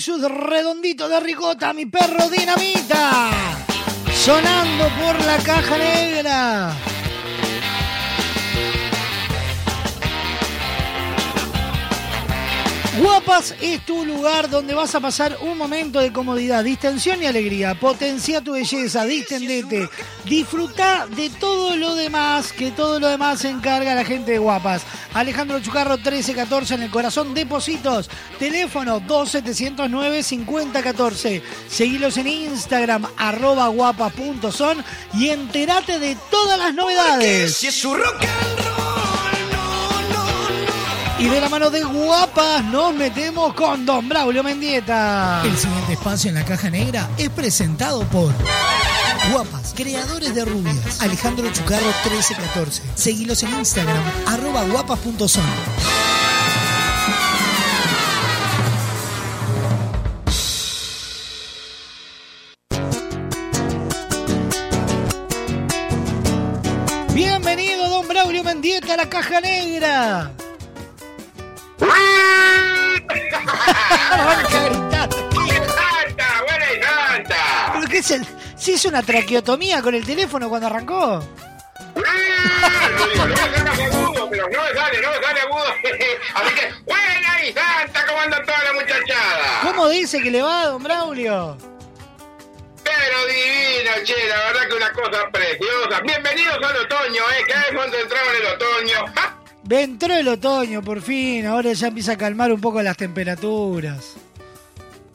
Sus redonditos de ricota, mi perro dinamita. Sonando por la caja negra. Guapas es tu lugar donde vas a pasar un momento de comodidad, distensión y alegría. Potencia tu belleza, distendete. Disfruta de todo lo demás, que todo lo demás se encarga la gente de Guapas. Alejandro Chucarro 1314 en el corazón Depósitos. Teléfono 2709-5014. Seguilos en Instagram, arroba guapas.son y entérate de todas las novedades. Si es su rock and roll, no, no, no, Y de la mano de guapas nos metemos con Don Braulio Mendieta. El siguiente espacio en la caja negra es presentado por Guapas, creadores de rubias. Alejandro Chucarro 1314. Seguilos en Instagram, arroba guapas.son. caja negra. ¿Pero qué es el.? ¿Se hizo una traqueotomía con el teléfono cuando arrancó? No digo, lo voy a hacer más agudo, pero no sale, no sale agudo. Así que, buena y santa, ¿cómo anda toda la muchachada? ¿Cómo dice que le va, don Braulio? Pero divino, che, la verdad que una cosa preciosa. Bienvenidos al otoño, ¿eh? Entró el otoño, por fin. Ahora ya empieza a calmar un poco las temperaturas.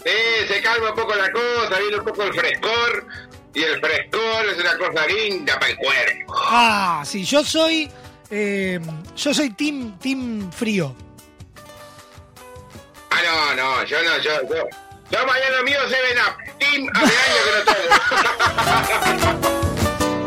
Sí, se calma un poco la cosa, viene un poco el frescor. Y el frescor es una cosa linda para el cuerpo. Ah, sí, yo soy. eh, yo soy team, team frío. Ah, no, no, yo no, yo, yo. Yo mañana mío se ven a Team hace años que no tomo.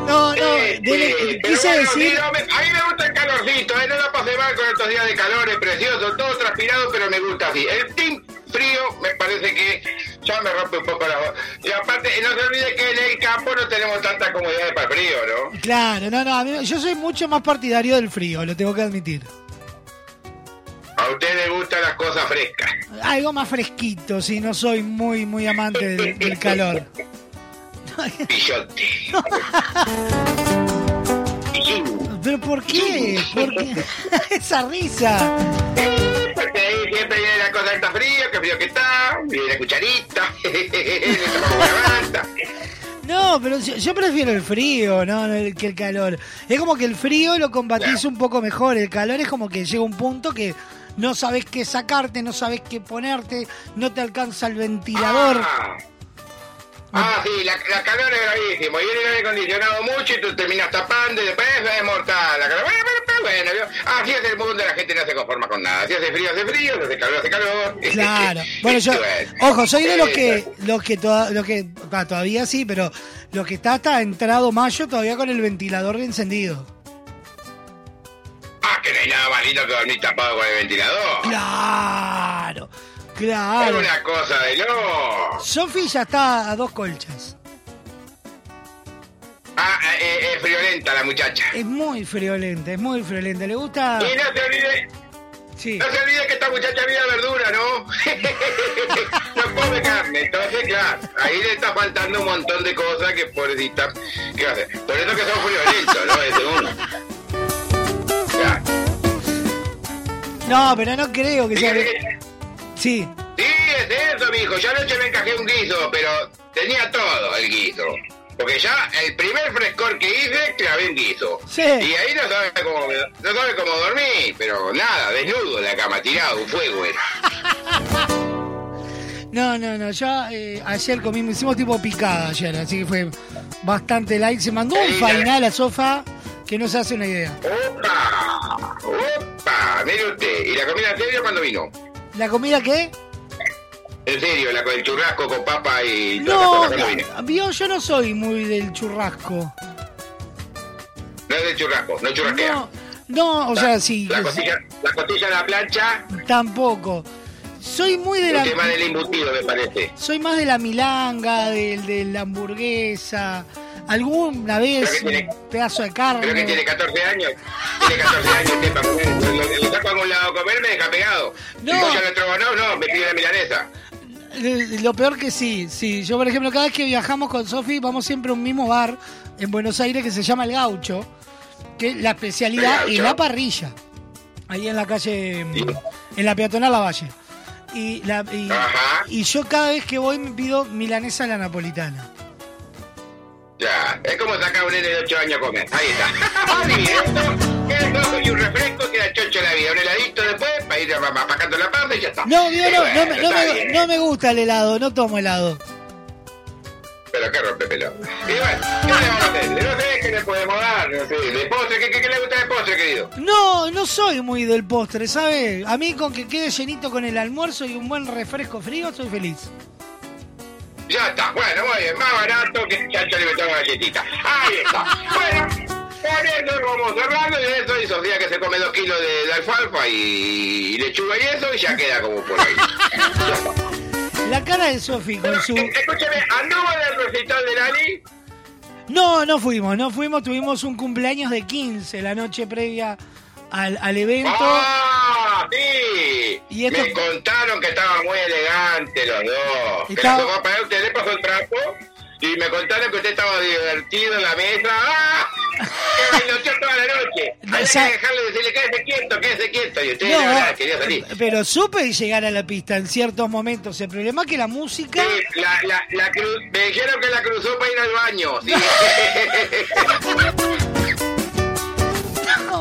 No, no, Sí, dele- sí, pero quise bueno, decir. mira, a mí me gusta el calorcito, ¿eh? no la pasé mal con estos días de calor, es precioso, todo transpirado, pero me gusta así. El team frío me parece que ya me rompe un poco la voz. Y aparte, no se olvide que en el campo no tenemos tantas comodidades para el frío, ¿no? Claro, no, no, a mí- yo soy mucho más partidario del frío, lo tengo que admitir. A usted le gustan las cosas frescas. Algo más fresquito, si no soy muy, muy amante del, del calor. Pillote. ¿Pero por qué? ¿Por qué? Esa risa. Porque ahí siempre viene la cosa está frío, que frío que está, viene la cucharita. No, pero yo, yo prefiero el frío, ¿no? el- que el calor. Es como que el frío lo combatís un poco mejor. El calor es como que llega un punto que no sabes qué sacarte, no sabes qué ponerte, no te alcanza el ventilador. Ah, sí, la, la calor es gravísimo. Viene el aire acondicionado mucho y tú terminas tapando y después es mortal. La calor, bueno, pero bueno, así es el mundo, la gente no se conforma con nada. Si hace frío, hace frío, si hace calor, hace calor. Claro. Bueno, yo, ojo, soy de los que, los que, toda- los que ah, todavía sí, pero los que está hasta entrado mayo todavía con el ventilador encendido. Ah, que no hay nada más lindo que dormir tapado con el ventilador. Claro, Es claro. una cosa de no. Sofi ya está a dos colchas. Ah, eh, eh, es friolenta la muchacha. Es muy friolenta, es muy friolenta. Le gusta. Y no se olvide. Sí. No se olvide que esta muchacha vive verdura, ¿no? no come carne, entonces, claro, ahí le está faltando un montón de cosas que pobrecita. ¿Qué va a hacer? Por eso que son friolentos, ¿no? Ese uno. Ya. No, pero no creo que sea. Sí. Sí, es eso, mijo. Yo anoche me encajé un guiso, pero tenía todo el guiso. Porque ya el primer frescor que hice, clavé un guiso. Sí. Y ahí no sabe cómo, no sabe cómo dormir, pero nada, desnudo en la cama, tirado, un fuego era. No, no, no. Ya eh, ayer comimos, hicimos tipo picada ayer, así que fue bastante light. Se mandó un fainal a Sofa que no se hace una idea. ¡Opa! ¡Opa! Mire usted, ¿y la comida en serio cuándo vino? ¿La comida qué? En serio, la el churrasco con papa y No, vio, yo no soy muy del churrasco. No es del churrasco, no churrasquea. No, no, o sea, sí, La costilla, la costilla a la plancha, tampoco. Soy muy de el la. tema del embutido, me parece. Soy más de la milanga, del, de la hamburguesa. Alguna vez tiene- un pedazo de Creo que carne. tiene 14 años. Tiene 14 años comer. Lo, lo- lo saco a algún lado a comer, me deja pegado. No. Y pollo al otro no, no, me pide la milanesa. Lo peor que sí, sí. Yo, por ejemplo, cada vez que viajamos con Sofi, vamos siempre a un mismo bar en Buenos Aires que se llama El Gaucho, que la especialidad es la parrilla. Ahí en la calle, en la peatonal La Valle. Y, la, y, y yo cada vez que voy me pido milanesa a la napolitana. Ya, es como sacar a un nene de 8 años a comer. Ahí está. Divino. Esto, y un refresco queda chocho la vida. Un heladito después para ir apacando la panza y ya está. No, Dios, Y no, bueno, no, me- no me, no me gusta el helado, no tomo helado. Pero qué rompepelo. Y bueno, ¿qué le vamos a hacer? A hacer ¿qué le podemos dar? No sé, de postre, ¿qué, qué, qué le gusta de postre, querido? No, no soy muy del postre, ¿sabe? A mí con que quede llenito con el almuerzo y un buen refresco frío, soy feliz. Ya está, bueno, muy bien, más barato que chacho le metamos galletita. Ahí está. Bueno, por eso vamos cerrando y eso y Sofía que se come dos kilos de, de alfalfa y, y lechuga y eso y ya queda como por ahí. La cara de Sofi con su... Eh, Escúcheme, ¿anduvo del recital de Lali? No, no fuimos, no fuimos, tuvimos un cumpleaños de 15 la noche previa al, al evento. ¡Ah! Sí. Y esto- Me contaron que estaban muy elegantes los dos. Que Estaba- la tocó para usted le pasó el trapo y me contaron que usted estaba divertido en la mesa. ¡Ah! Que bailoteó toda la noche. Había que dejarle decirle quédese quieto, quédese quieto. Y usted No, verdad quería salir. pero supe llegar a la pista en ciertos momentos. El problema es que la música... Sí, la, la, me dijeron que la cruzó para ir al baño. Sí.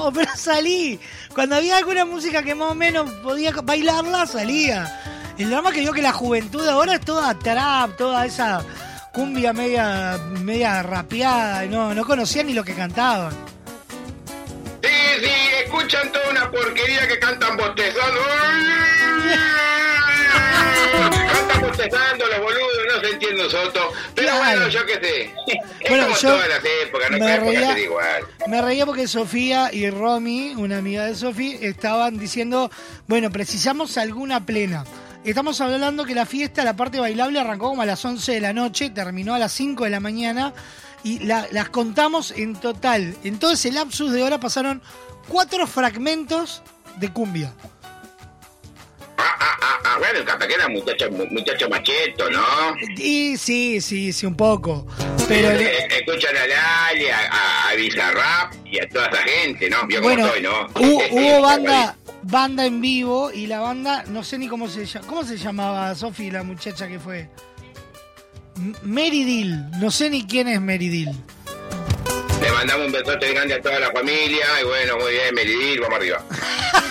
No, pero salí. Cuando había alguna música que más o menos podía bailarla, salía. El drama que vio que la juventud ahora es toda trap, toda esa cumbia media, media rapeada. No, no conocía ni lo que cantaban. Sí, sí, escuchan toda una porquería que cantan bostezando. Cantan bostezando los boludos, un soto. Pero Claro. bueno, yo qué sé. Es Bueno, como yo todas las épocas, no me época reía- igual. Me reía porque Sofía y Romy, una amiga de Sofía, estaban diciendo, bueno, precisamos alguna plena. Estamos hablando que la fiesta, la parte bailable, arrancó como a las 11 de la noche, terminó a las 5 de la mañana y la- las contamos en total. En todo ese lapsus de hora pasaron cuatro fragmentos de cumbia. Ah, ah, bueno, capaz que era muchacho, mu- muchacho macheto, ¿no? Y sí, sí, sí, un poco. Pero Eh, Escuchan a Lali, a, a, a Bizarrap y a toda esa gente, ¿no? Vio bueno, soy, ¿no? hubo, hubo banda, banda en vivo y la banda, no sé ni cómo se llama, ¿cómo se llamaba Sofi, la muchacha que fue? M- Mary Dill, no sé ni quién es Mary Dill. Le mandamos un besote grande a toda la familia y bueno, muy bien, Meridil, vamos arriba.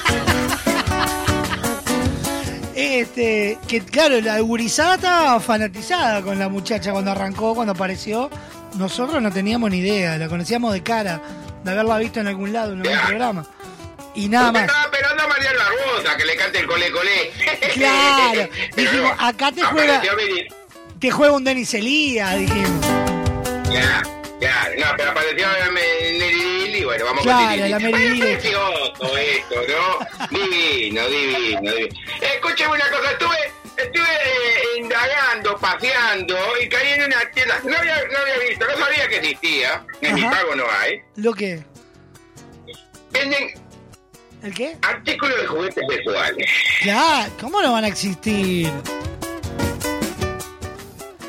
Este, que claro, la gurizada estaba fanatizada con la muchacha cuando arrancó, cuando apareció. Nosotros no teníamos ni idea, la conocíamos de cara, de haberla visto en algún lado, en algún programa. Y nada Usted más. Estaba esperando a Mariano Barbosa que le cante el colé colé. Claro, dijimos, no, acá te juega, te juega un Denis Elías, dijimos. Ya, ya, no, pero apareció Meridil y bueno, vamos Claro, con Tititi. la esto, ¿no? Divino, divino, divino. Escúcheme una cosa, estuve, estuve eh, indagando, paseando y caí en una tienda. No había, no había visto, no sabía que existía. En mi pago no hay. ¿Lo qué? Venden ¿El qué? artículos de juguetes sexuales. Claro, ¿cómo no van a existir?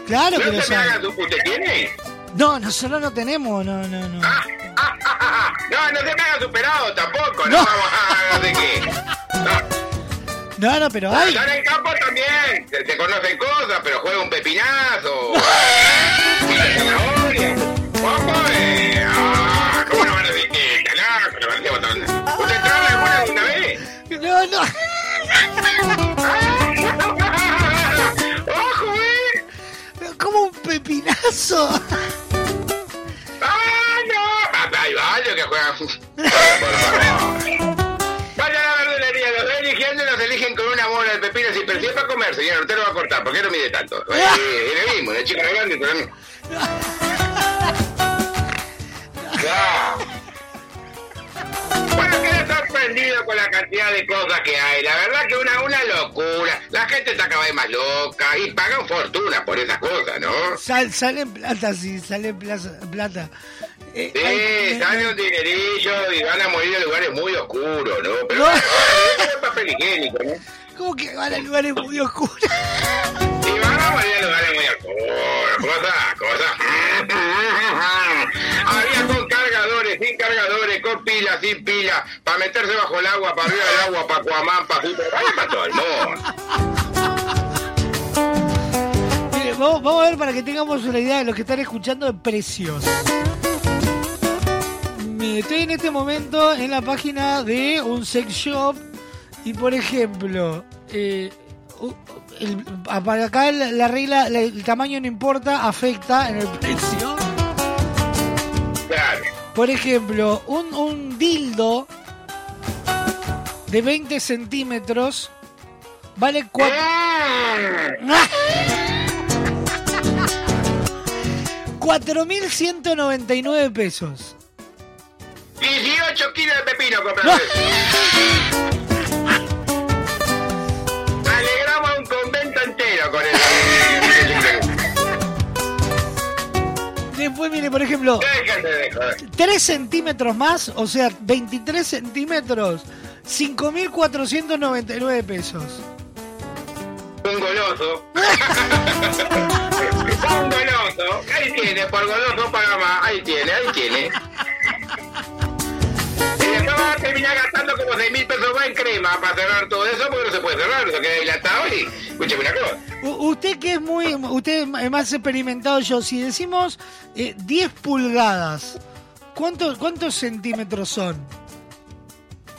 Claro que ¿No lo se me saben. ¿Usted tiene? No, nosotros no tenemos, no, no, no. No, no se me haga superado tampoco, no, No. vamos a no sé qué. No, no, pero hay. Allá en campo también, se, se conocen cosas, pero juega un pepinazo. Zanahoria. ¿Cómo? Ah, ¿Cómo no van a decir que botón? ¿Usted alguna alguna vez? No, no. ¡Ojo, eh! Como un pepinazo. Vaya la verdulería, los y los eligen con una bola de pepino sin perfil para comer, señor. Usted lo va a cortar, ¿por qué no mide tanto? Es lo no. Bueno, quedé sorprendido con la cantidad de cosas que hay. La verdad que una, una locura. La gente está cada vez más loca y pagan fortuna por esas cosas, ¿no? Sal, sale plata, sí, sale plata. Eh, Sí, hay- sale un dinerillo y van a morir en lugares muy oscuros, ¿no? Pero No. es papel higiénico, ¿no? ¿Cómo que van a lugares muy oscuros? Y van a morir en lugares muy oscuros. Cosas, cosas. Había con cargadores, sin cargadores, con pilas, sin pilas, para meterse bajo el agua, para arriba del agua, para Cuamán, para Júpiter, para todo el mundo. Vamos, vamos a ver para que tengamos una idea de los que están escuchando de precios. Me- Estoy en este momento en la página de un sex shop y por ejemplo, eh, el- para acá la, la regla, la- el tamaño no importa, afecta en el precio. Claro. Por ejemplo, un, un dildo de 20 centímetros vale 4... ¡Ah! 4.199 pesos. 18 kilos de pepino compraste. Alegramos a un convento entero con eso. Después, mire, por ejemplo, Déjate de joder. 3 centímetros más, o sea, 23 centímetros, 5.499 pesos. Un goloso. un goloso. Ahí tiene, por goloso paga más. Ahí tiene, ahí tiene. Vas a terminar gastando como 6 mil pesos más en crema para cerrar todo eso porque no se puede cerrar, eso queda dilatado y. Escúchame una cosa. U- Usted que es muy, usted es más experimentado yo, si decimos eh, 10 pulgadas, ¿cuántos, ¿cuántos centímetros son?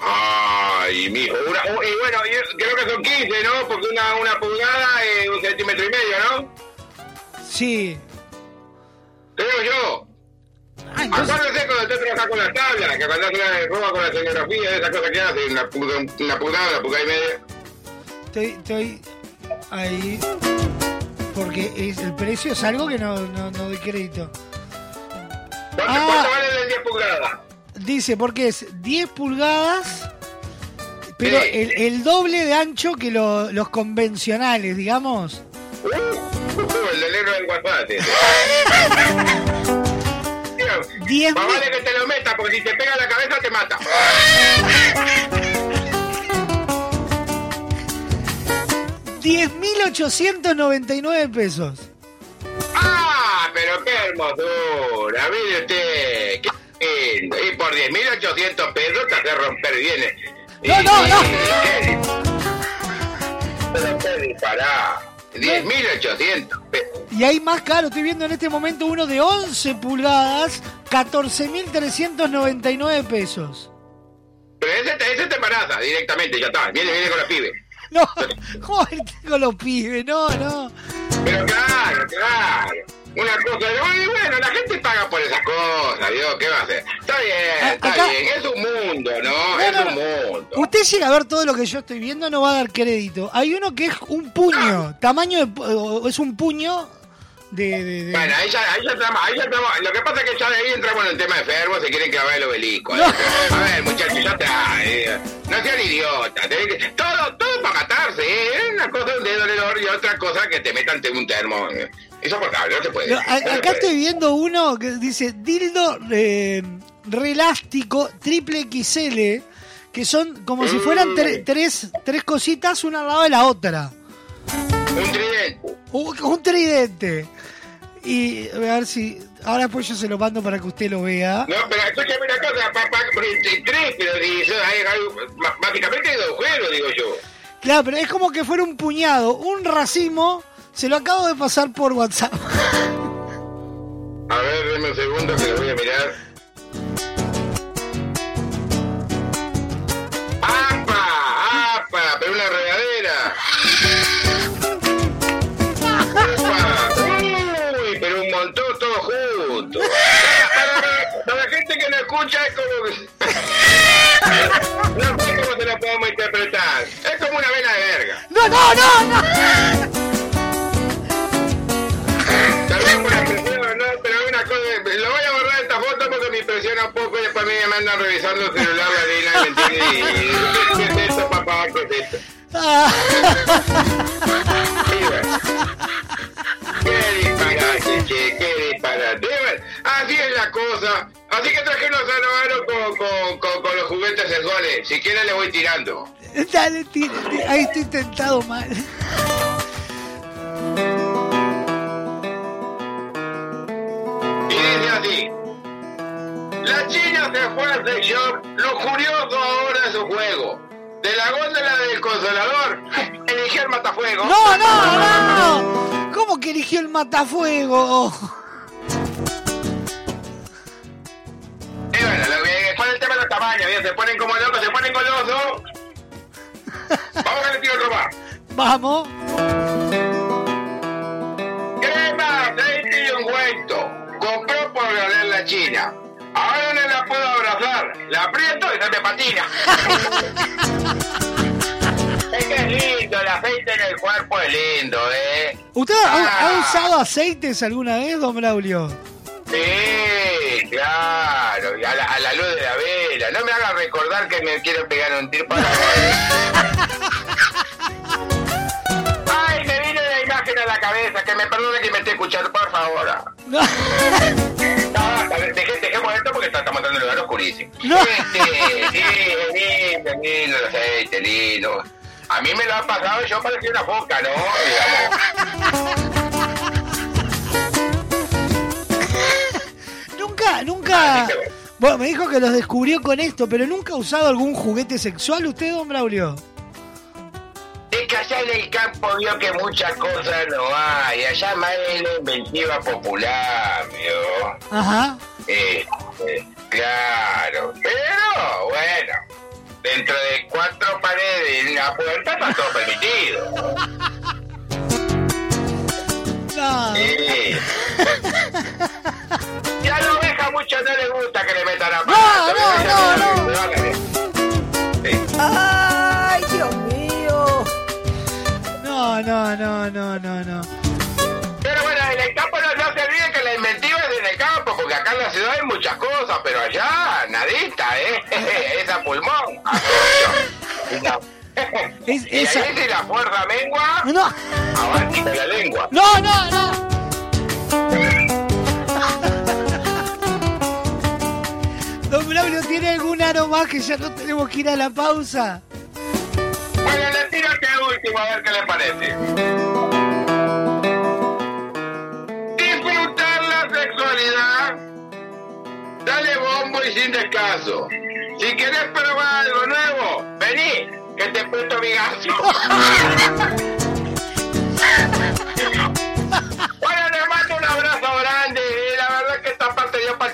Ay, mijo. Una, oh, y bueno, yo creo que son 15, ¿no? Porque una, una pulgada es un centímetro y medio, ¿no? Sí. Creo yo. Ah, entonces- Acuérdese cuando usted trabaja con las tablas, que cuando hace la roba con la escenografía, esas cosas que hace, una, pulga- una pulgada, una pulgada y media. Estoy, estoy ahí porque es, el precio es algo que no, no, no doy crédito. ¿Cuánto, Ah. cuánto vale el 10 pulgadas? Dice, porque es 10 pulgadas, pero el, el doble de ancho que lo- los convencionales, digamos. Uh, el del negro del WhatsApp. Tío, 10 Más vale que te lo metas, porque si te pega la cabeza te mata. diez mil 10.899 pesos. ¡Ah! Pero qué hermosura. Mire usted. Qué lindo. Y por 10.800 pesos te hace romper bienes. No, no, no. Pero qué dispará. 10.800 pesos. Y hay más caro, estoy viendo en este momento uno de 11 pulgadas, 14.399 pesos. Pero ese te, ese te embaraza directamente, ya está. Viene, viene con los pibes. No, ¿cómo tengo los pibes? No, no. Pero claro, claro. Una cosa, y bueno, la gente paga por esas cosas, Dios, ¿qué va a hacer? Está bien, está acá- bien, es un mundo, ¿no? Es un mundo. Usted llega a ver todo lo que yo estoy viendo, no va a dar crédito. Hay uno que es un puño, tamaño de... Es un puño de... de- de- Bueno, ahí ya, ahí ya estamos, ahí ya estamos. Lo que pasa es que ya de ahí entramos en el tema enfermo, se quieren clavar el obelisco. ¿eh? A ver, muchachos, ya está. eh, no sean idiotas. que- Todo, todo para matarse, ¿eh? Una cosa un dedo en el oro y otra cosa que te metan un termo. eh. Insoportable, no se puede. No, a- no se acá puede. estoy viendo uno que dice dildo eh, relástico triple XL, que son como si fueran tre- tres, tres cositas una al lado de la otra. Un tridente. Un, un tridente. Y a ver si... Ahora después yo se lo mando para que usted lo vea. No, pero escúchame una cosa, papá, tres, pero si eso hay básicamente hay dos juegos, digo yo. Claro, pero es como que fuera un puñado, un racimo. Se lo acabo de pasar por WhatsApp. A ver, deme un segundo que lo voy a mirar. ¡Apa! ¡No, no, no, por la presión, no, pero una cosa, lo voy a borrar esta foto porque me impresiona un poco y después a mí me andan revisando el celular, la Dina, ¿me? Y, ¿qué es esto, papá? ¿Qué es esto? Y bueno. Qué disparate, che, qué disparate. Y así es la cosa. Así que traje unos anovaros con, con, con, con los juguetes sexuales. Si quieren le voy tirando. Dale, tire. Ahí estoy tentado mal. Y dice así. La China se fue al sex shop, lo curioso ahora es su juego. De la góndola del consolador, eligió el matafuego. ¡No, no, no! ¿Cómo que eligió el matafuego? Y bueno, lo que- después el tema de los tamaños, ¿bien? se ponen como locos, se ponen golosos. Vamos a le tiro otro más. Vamos. Crema, aceite y ungüento. Compró por ganar la China. Ahora no la puedo abrazar. La aprieto y se me patina. es que es lindo, el aceite en el cuerpo es lindo, ¿eh? ¿Usted ha, ha Ah. usado aceites alguna vez, don Braulio? Sí, claro, a la, a la luz de la vela. No me haga recordar que me quiero pegar un tiro para Ay, me vino la imagen a la cabeza, que me perdone que me esté escuchando, por favor. No, a ver, deje- dejemos esto porque está- estamos entrando en lugar oscurísimo. Este, sí, lindo, lindo el aceite, lindo. A mí me lo ha pasado y yo parecía una foca, ¿no? Digamos. Nunca, nunca. Bueno, me dijo que los descubrió con esto, pero nunca ha usado algún juguete sexual usted, don Braulio. Es que allá en el campo vio que muchas cosas no hay. Allá más es la inventiva popular, vio. Ajá. Eh, eh, claro. Pero, bueno, dentro de cuatro paredes y una puerta está todo permitido. No. Sí. Y a la oveja mucho no le gusta que le metan a No, no, no, ¡Ay, Dios mío! No, no, no, no, no, no. Pero bueno, en el campo no, no se olviden que la inventiva es en el campo, porque acá en la ciudad hay muchas cosas, pero allá nadita, ¿eh? es a pulmón. Y la- Es- y esa- ahí si la fuerza mengua, No. avanza la lengua. No, no, no. Don Braulio, ¿tiene algún aro más que ya no tenemos que ir a la pausa? Bueno, le tiro este último, a ver qué le parece. Disfrutar la sexualidad. Dale bombo y sin descanso. Si querés probar algo nuevo, vení, que te presto mi gaso. bueno, les mando un abrazo grande.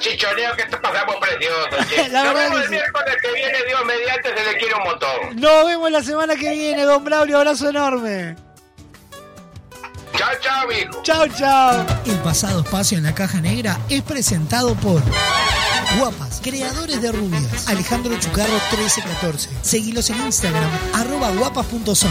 Parte dio para el chichoneo que te pasamos precioso. che. La Nos verdad vemos que el sí. miércoles que viene, Dios mediante, se le quiere un montón. Nos vemos la semana que viene, don Braulio. Abrazo enorme. Chao, chao, mijo. Chao, chao. El pasado espacio en la caja negra es presentado por Guapas, creadores de rubias. Alejandro Chucarro 1314. Seguilos en Instagram, arroba guapas.son.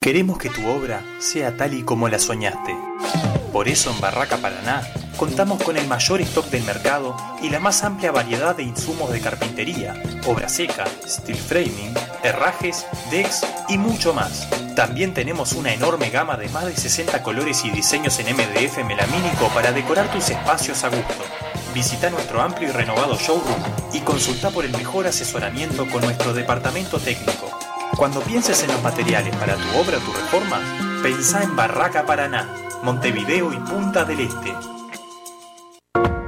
Queremos que tu obra sea tal y como la soñaste. Por eso en Barraca Paraná contamos con el mayor stock del mercado y la más amplia variedad de insumos de carpintería, obra seca, steel framing, herrajes, decks y mucho más. También tenemos una enorme gama de más de 60 colores y diseños en MDF melamínico para decorar tus espacios a gusto. Visita nuestro amplio y renovado showroom y consulta por el mejor asesoramiento con nuestro departamento técnico. Cuando pienses en los materiales para tu obra o tu reforma, pensá en Barraca Paraná, Montevideo y Punta del Este.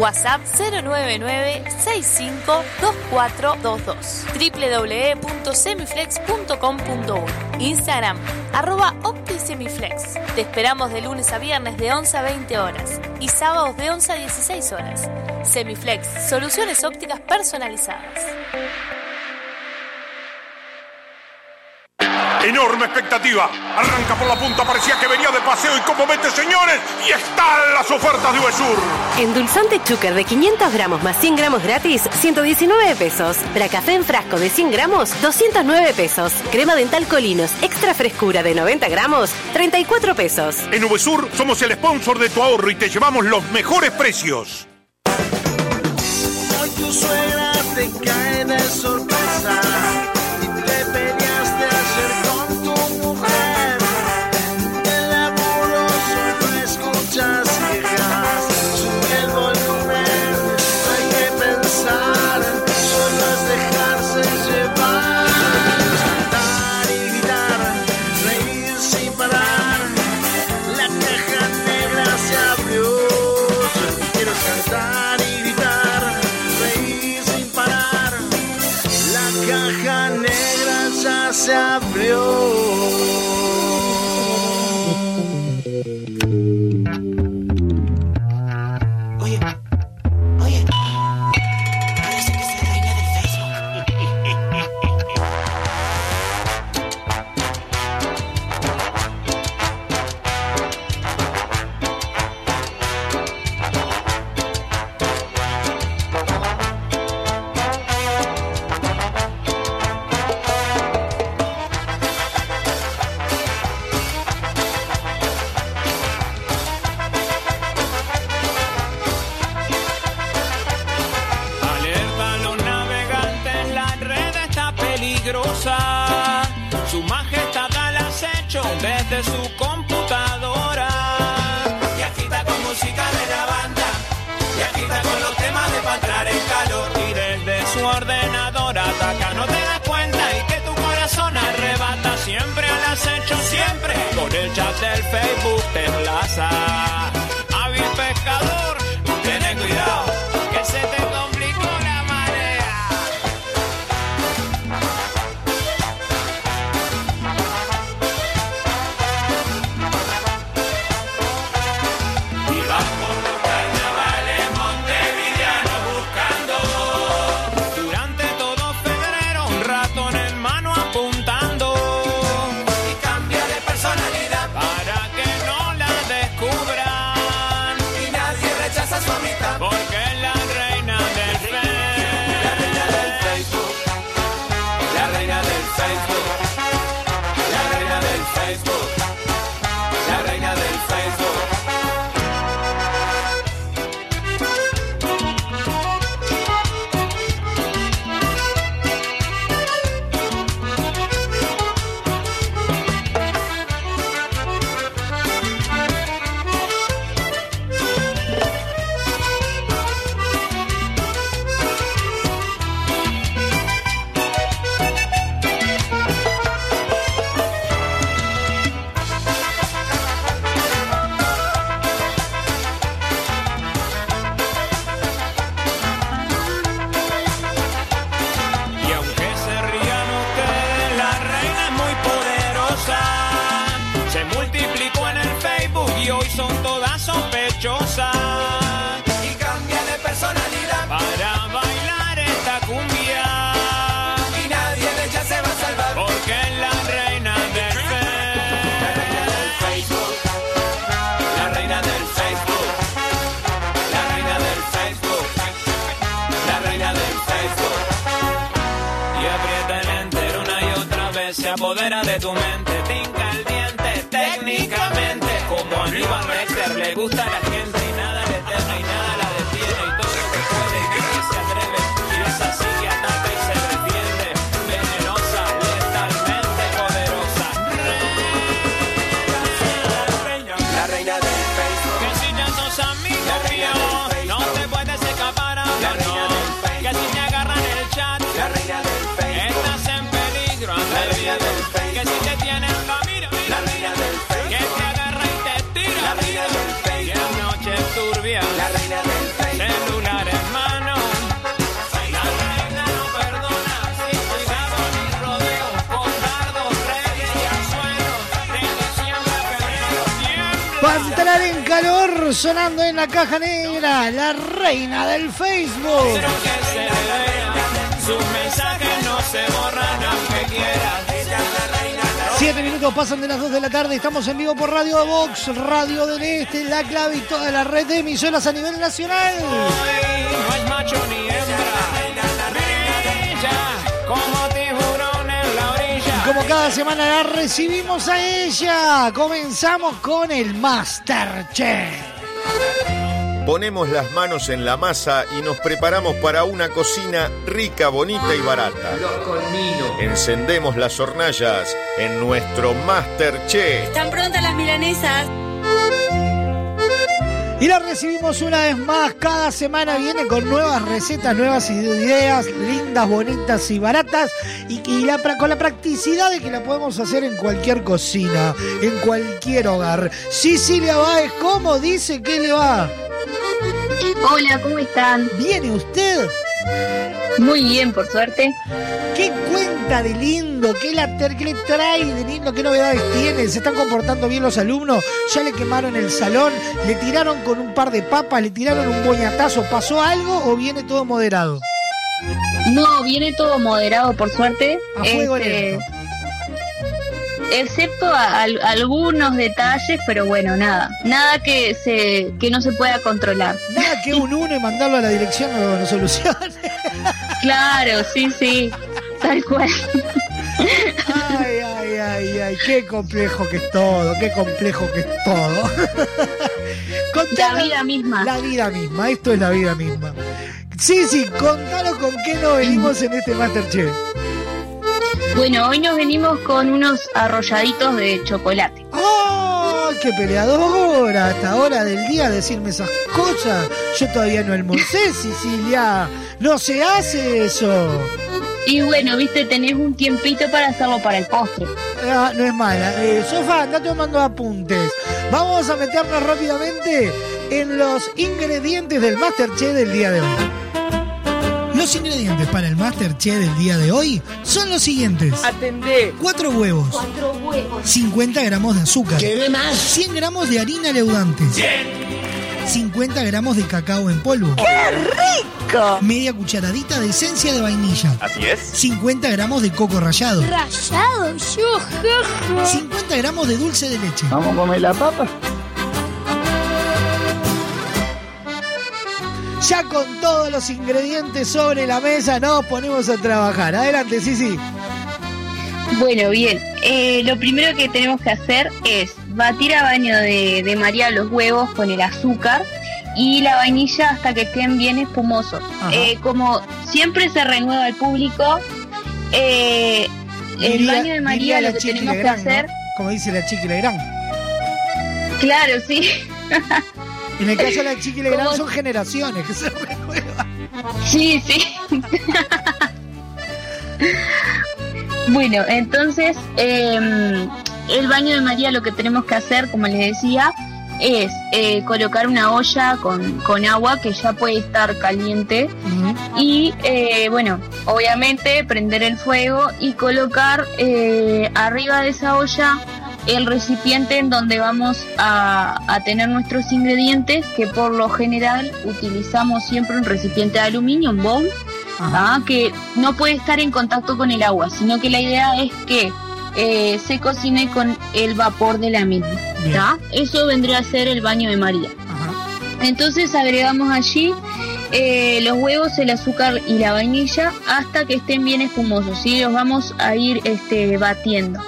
WhatsApp 099-652422, www.semiflex.com.uy, Instagram arroba OptiSemiflex. Te esperamos de lunes a viernes de 11 a 20 horas y sábados de 11 a 16 horas. Semiflex, soluciones ópticas personalizadas. Enorme expectativa. Arranca por la punta, parecía que venía de paseo y como mete, señores, y están las ofertas de Uvesur. Endulzante Chucker de 500 gramos más 100 gramos gratis, 119 pesos. Bracafé en frasco de 100 gramos, 209 pesos. Crema dental Colinos, extra frescura de 90 gramos, 34 pesos. En Uvesur somos el sponsor de tu ahorro y te llevamos los mejores precios. Hoy tu suegra te cae de sorpresa apodera de tu mente. Tinca el diente, técnicamente. Como a Aníbal Lecter le gusta a la gente y nada sonando en la caja negra, la reina del Facebook. Siete minutos pasan de las 2 de la tarde, estamos en vivo por Radio Box, Radio del Este, La Clave y toda la red de emisoras a nivel nacional. Como cada semana la recibimos a ella, comenzamos con el Masterchef. Ponemos las manos en la masa y nos preparamos para una cocina rica, bonita y barata. Encendemos las hornallas en nuestro Masterchef. Están prontas las milanesas. Y la recibimos una vez más, cada semana viene con nuevas recetas, nuevas ideas, lindas, bonitas y baratas, y, y la pra- con la practicidad de que la podemos hacer en cualquier cocina, en cualquier hogar. Sicilia Báez, ¿cómo dice que le va? Hola, ¿cómo están? ¿Viene usted? Muy bien, por suerte. ¿Qué cuenta de lindo? ¿Qué, la qué le trae de lindo? ¿Qué novedades tiene? ¿Se están comportando bien los alumnos? ¿Ya le quemaron el salón? ¿Le tiraron con un par de papas? ¿Le tiraron un boñatazo? ¿Pasó algo o viene todo moderado? No, viene todo moderado, por suerte. A fuego Este, lento. Excepto a- algunos detalles, pero bueno, nada. Nada que se que no se pueda controlar. Nada que un uno y mandarlo a la dirección no, no solucione. Claro, sí, sí. Tal cual. Ay, ay, ay, ay, qué complejo que es todo, qué complejo que es todo. Contame- La vida misma. La vida misma, esto es la vida misma. Sí, sí, contanos con qué nos venimos en este Masterchef. Bueno, hoy nos venimos con unos arrolladitos de chocolate. ¡Oh, qué peleadora! Hasta hora del día decirme esas cosas. Yo todavía no almorcé, Sicilia. No se hace eso. Y bueno, viste, tenés un tiempito para hacerlo para el postre. Ah, no es mala. Eh, Sofa, anda tomando apuntes. Vamos a meternos rápidamente en los ingredientes del Masterchef del día de hoy. Los ingredientes para el Masterchef del día de hoy son los siguientes. Atendé. 4 huevos. Cuatro huevos. 50 gramos de azúcar. ¿Qué más? 100 gramos de harina leudante. 50 gramos de cacao en polvo. ¡Qué rico! Media cucharadita de esencia de vainilla. Así es. 50 gramos de coco rallado. Rayado, yo, 50 gramos de dulce de leche. ¿Vamos a comer la papa? Ya con todos los ingredientes sobre la mesa nos ponemos a trabajar. Adelante, sí, sí. Bueno, bien. Eh, lo primero que tenemos que hacer es batir a baño de, de María los huevos con el azúcar y la vainilla hasta que estén bien espumosos. Eh, como siempre se renueva el público, eh, el Diría- baño de María lo que tenemos que hacer, Como dice la Chiqui Legrand. claro, sí. En el caso de la Chiqui ¿Cómo? son generaciones que se renuevan. Sí, sí. bueno, entonces em, el baño de María lo que tenemos que hacer, como les decía, es eh, colocar una olla con, con agua que ya puede estar caliente. Y eh, bueno, obviamente prender el fuego y colocar eh, arriba de esa olla el recipiente en donde vamos a, a tener nuestros ingredientes, que por lo general utilizamos siempre un recipiente de aluminio, un bowl, ¿ah? que no puede estar en contacto con el agua, sino que la idea es que eh, se cocine con el vapor de la misma. ¿tá? Eso vendría a ser el baño de María. Entonces agregamos allí eh, los huevos, el azúcar y la vainilla hasta que estén bien espumosos. ¿sí? Los vamos a ir este, batiendo.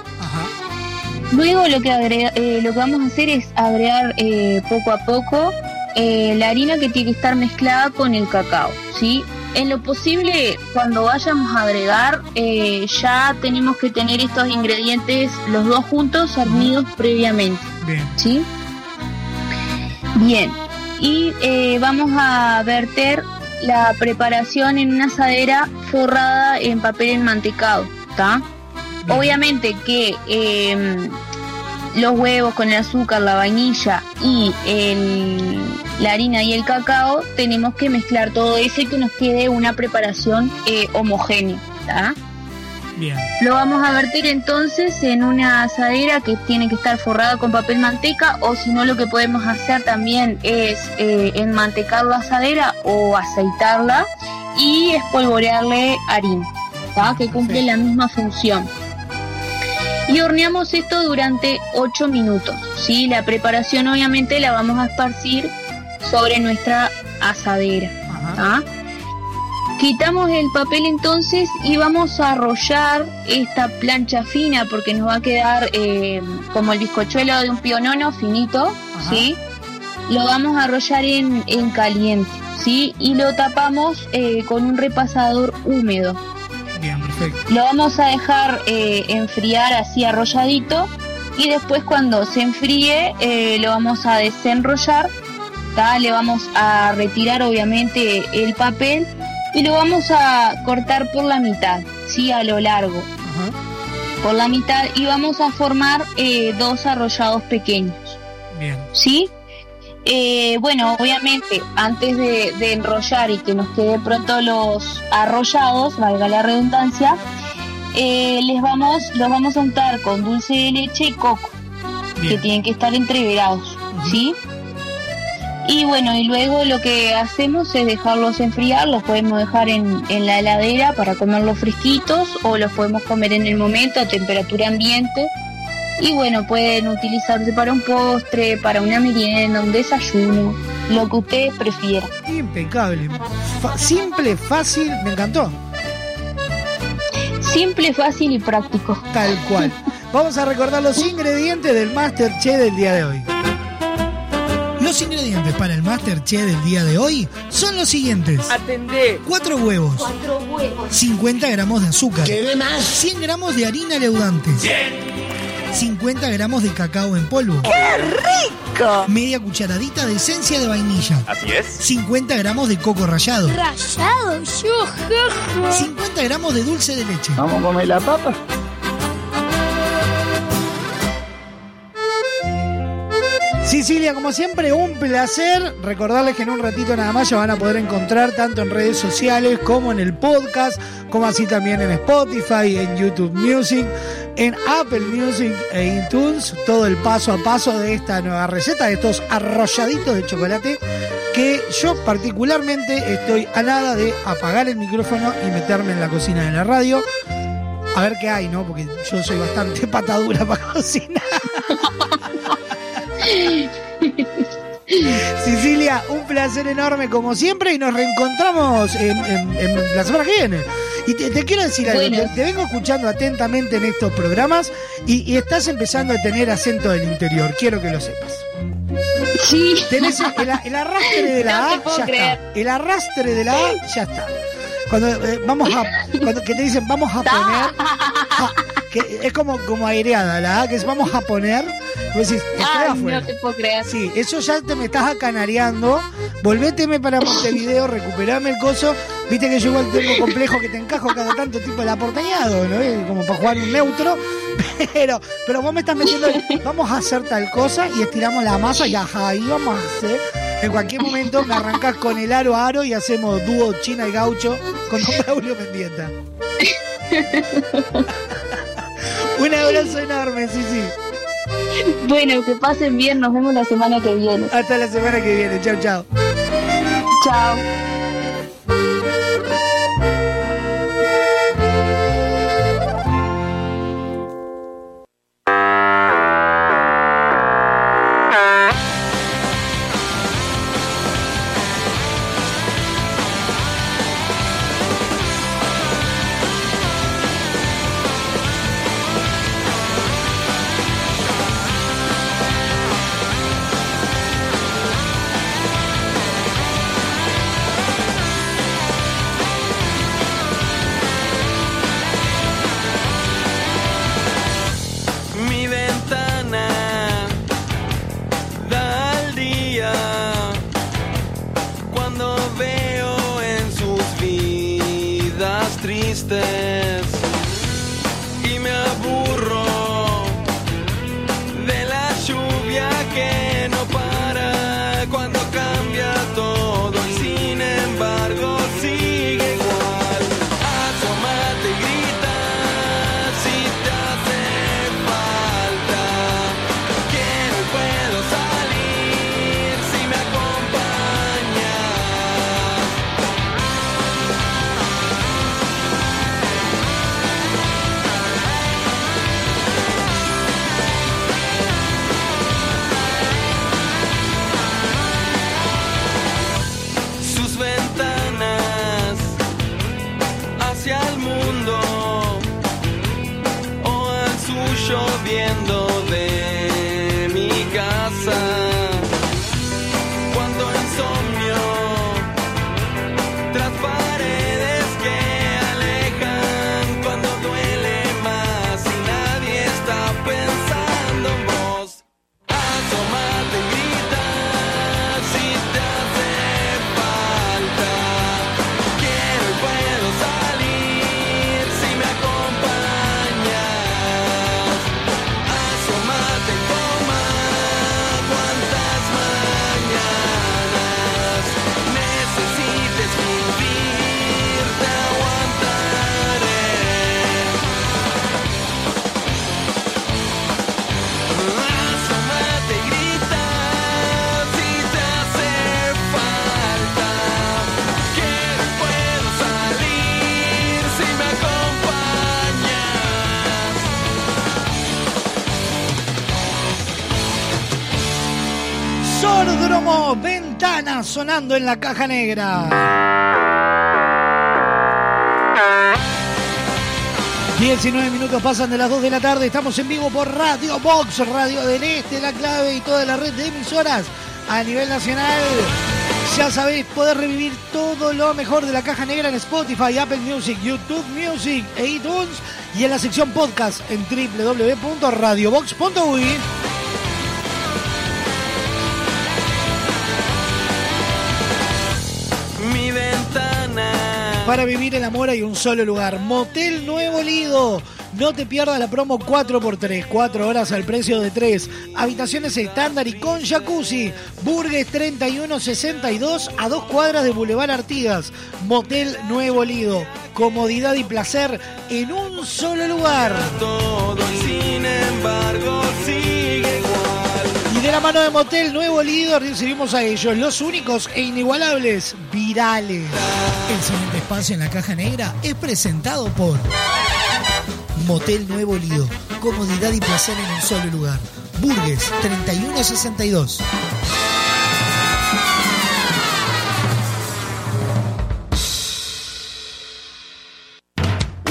Luego lo que, agrega- eh, lo que vamos a hacer es agregar eh, poco a poco eh, la harina que tiene que estar mezclada con el cacao. ¿sí? En lo posible, cuando vayamos a agregar, eh, ya tenemos que tener estos ingredientes los dos juntos hervidos previamente. Bien. ¿sí? Bien, y eh, vamos a verter la preparación en una asadera forrada en papel enmantecado, ¿está? Obviamente que em, los huevos con el azúcar, la vainilla y el- la harina y el cacao tenemos que mezclar todo eso y que nos quede una preparación eh, homogénea. Bien. Lo vamos a vertir entonces en una asadera que tiene que estar forrada con papel manteca o si no lo que podemos hacer también es eh, enmantecar la asadera o aceitarla y espolvorearle harina, ¿tá? que cumple la misma función. Y horneamos esto durante 8 minutos. ¿sí? La preparación obviamente la vamos a esparcir sobre nuestra asadera. ¿tá? Quitamos el papel entonces y vamos a arrollar esta plancha fina porque nos va a quedar eh, como el bizcochuelo de un pionono finito, ¿sí? Lo vamos a arrollar en, en caliente, ¿sí? Y lo tapamos eh, con un repasador húmedo. Perfecto. Lo vamos a dejar eh, enfriar así arrolladito y después cuando se enfríe eh, lo vamos a desenrollar, ¿tá? le vamos a retirar obviamente el papel y lo vamos a cortar por la mitad, ¿sí? a lo largo. Por la mitad y vamos a formar eh, dos arrollados pequeños. Bien. ¿Sí? Eh, bueno, obviamente, antes de, de enrollar y que nos quede pronto los arrollados, valga la redundancia, eh, les vamos, los vamos a untar con dulce de leche y coco, que tienen que estar entreverados, ¿sí? Y bueno, y luego lo que hacemos es dejarlos enfriar, los podemos dejar en, en la heladera para comerlos fresquitos o los podemos comer en el momento a temperatura ambiente. Y bueno, pueden utilizarse para un postre, para una merienda, un desayuno, lo que ustedes prefieran. Impecable. Fa- simple, fácil, me encantó. Simple, fácil y práctico. Tal cual. Vamos a recordar los ingredientes del Masterchef del día de hoy. Los ingredientes para el Masterchef del día de hoy son los siguientes. Atendé. 4 huevos, Cuatro huevos. 50 gramos de azúcar, ¿Qué más? 100 gramos de harina leudante, 50 gramos de cacao en polvo, ¡Qué rico! media cucharadita de esencia de vainilla, Así es. 50 gramos de coco rallado, Rayado, yo, 50 gramos de dulce de leche. ¿Vamos a comer la papa? Cecilia, como siempre, un placer. Recordarles que en un ratito nada más ya van a poder encontrar tanto en redes sociales como en el podcast, como así también en Spotify, en YouTube Music, en Apple Music e iTunes, todo el paso a paso de esta nueva receta, de estos arrolladitos de chocolate, que yo particularmente estoy a nada de apagar el micrófono y meterme en la cocina de la radio. A ver qué hay, ¿no? Porque yo soy bastante patadura para cocinar. Cecilia, un placer enorme como siempre y nos reencontramos en, en- en la semana que viene. Y te, te quiero decir algo, Bueno. te, te vengo escuchando atentamente en estos programas y, y estás empezando a tener acento del interior, quiero que lo sepas. Sí. Tenés el, el- el arrastre de la No A, ya creer. está. El arrastre de la A, ya está. Cuando eh, vamos a, cuando que te dicen vamos a poner, ja, que es como, como aireada la que es vamos a poner, vos decís, estoy Ay, afuera. no te puedo creer. Sí, eso ya te me estás acanareando. Volvéteme para Montevideo, recuperame el coso. Viste que yo igual tengo complejo que te encajo cada tanto tipo el aportañado, ¿no? Eh, Como para jugar un neutro. Pero, pero vos me estás metiendo, vamos a hacer tal cosa y estiramos la masa y ajá, ahí vamos a hacer. En cualquier momento me arrancás con el aro a aro y hacemos dúo China y Gaucho con Don Braulio Mendieta. Un abrazo enorme, sí, sí. Bueno, que pasen bien, nos vemos la semana que viene. Hasta la semana que viene, chao, chao. Chao. Sonando en la caja negra. 19 minutos pasan de las 2 de la tarde, estamos en vivo por Radio Box, Radio del Este, La Clave y toda la red de emisoras a nivel nacional. Ya sabéis, poder revivir todo lo mejor de la caja negra en Spotify, Apple Music, YouTube Music e iTunes y en la sección podcast en www.radiobox.uy. Para vivir el amor hay un solo lugar, Motel Nuevo Lido. No te pierdas la promo 4x3, 4 horas al precio de 3. Habitaciones estándar y con jacuzzi. Burgues 3162 a dos cuadras de Boulevard Artigas. Motel Nuevo Lido. Comodidad y placer en un solo lugar. Mano de Motel Nuevo Lido recibimos a ellos, los únicos e inigualables, virales. El siguiente espacio en la caja negra es presentado por Motel Nuevo Lido. Comodidad y placer en un solo lugar. Burgues 3162.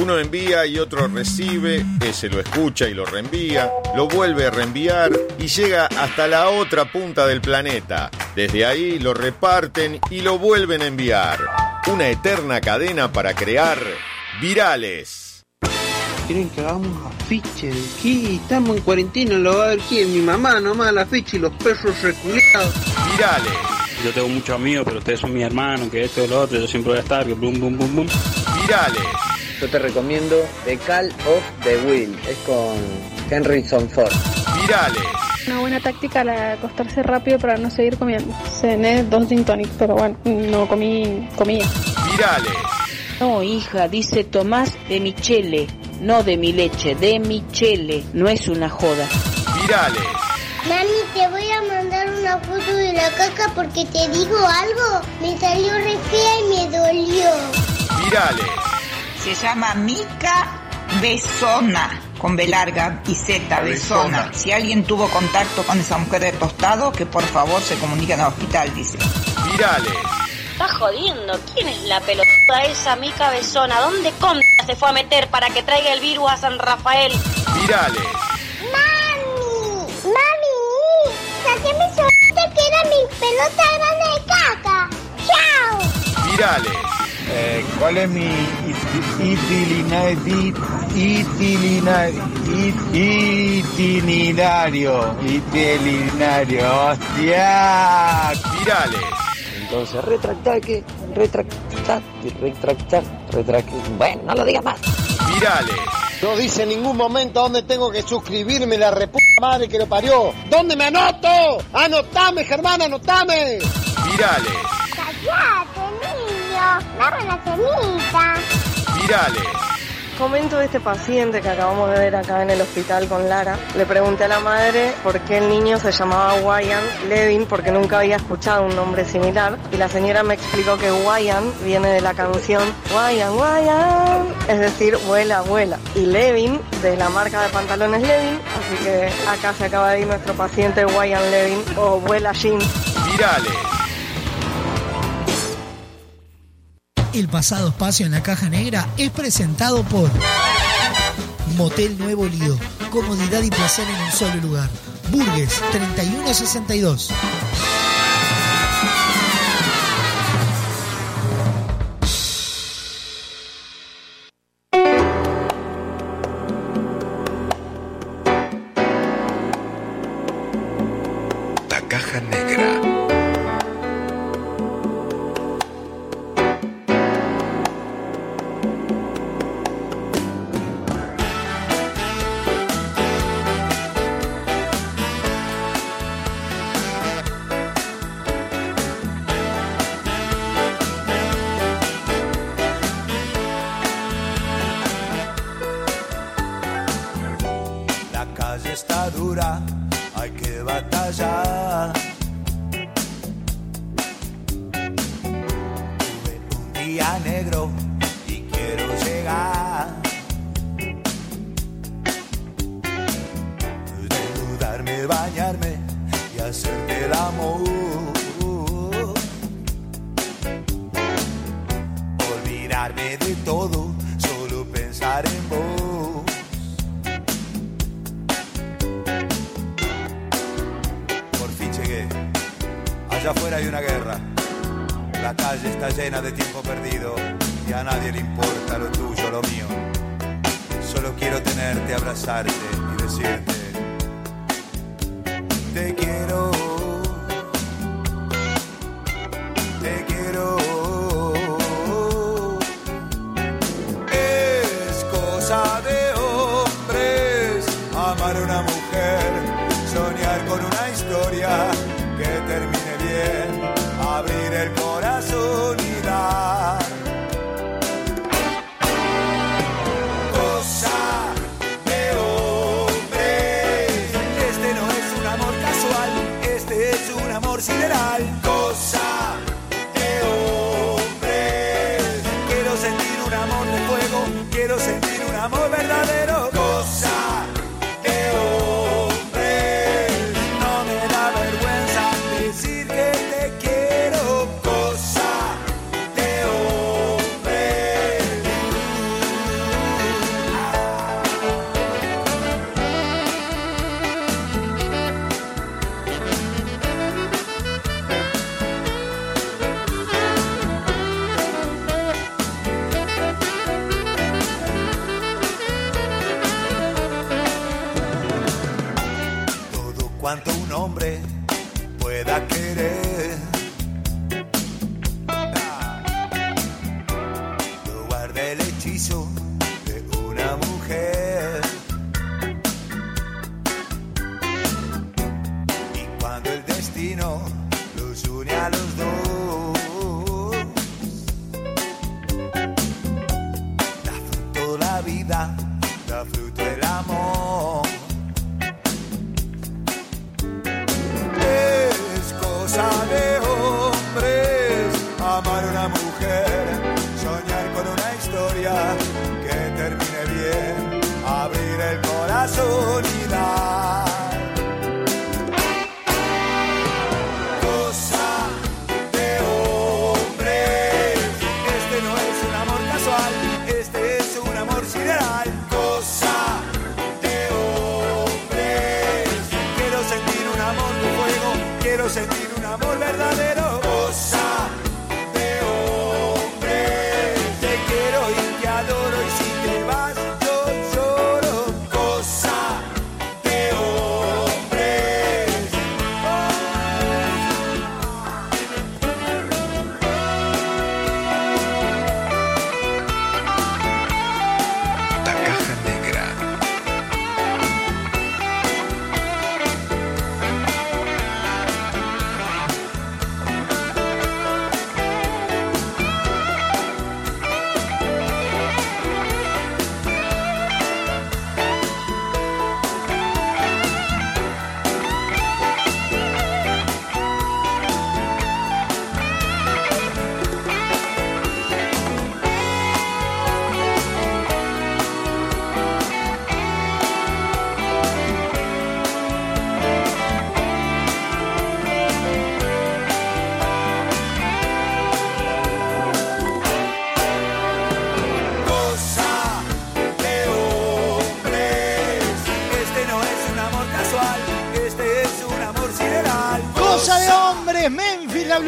Uno envía y otro recibe, ese lo escucha y lo reenvía, lo vuelve a reenviar y llega hasta la otra punta del planeta. Desde ahí lo reparten y lo vuelven a enviar. Una eterna cadena para crear virales. Quieren que hagamos afiche de qué? Estamos en cuarentena, lo va a ver quién, mi mamá nomás la afiche y los perros reculeados. Virales. Yo tengo muchos amigos, pero ustedes son mis hermanos, que esto y lo otro, yo siempre voy a estar, que bum, bum, bum, bum. Virales. Yo te recomiendo The Call of the Will. Es con Henryson Ford. Virales. Una buena táctica la de acostarse rápido para no seguir comiendo. Cené dos gin tonic, pero bueno, no comí comida. Virales. No, hija, dice Tomás de Michele, no de mi leche, de Michele, no es una joda. Virales. Mami, te voy a mandar una foto de la caca porque te digo algo. Me salió re fea y me dolió. Virales. Se llama Mica Besona, con B larga y Z, Besona. Si alguien tuvo contacto con esa mujer de tostado, que por favor se comunique al hospital, dice. Virales. Está jodiendo. ¿Quién es la pelotuda esa Mica Besona? ¿Dónde contra se fue a meter para que traiga el virus a San Rafael? Virales. ¡Mami! ¡Mami! ¡Saqué mi que era mi pelota grande de caca! ¡Chao! Virales. Eh, ¿Cuál es mi itinerario? Itinerario. ¡Hostia! Virales. Entonces, retractar que. Retractar. Retractar. Retractar. Bueno, no lo digas más. Virales. No dice en ningún momento dónde tengo que suscribirme, la reputa madre que lo parió. ¿Dónde me anoto? ¡Anotame, Germán, anotame! Virales. Virales. Comento de este paciente que acabamos de ver acá en el hospital con Lara. Le pregunté a la madre por qué el niño se llamaba Wyan Levin porque nunca había escuchado un nombre similar. Y la señora me explicó que Wyan viene de la canción Wyan, Wyan, es decir, vuela, vuela. Y Levin de la marca de pantalones Levin. Así que acá se acaba de ir nuestro paciente Wyan Levin o vuela Jean. Virales. El pasado espacio en la caja negra es presentado por Motel Nuevo Lido. Comodidad y placer en un solo lugar. Burgues 3162.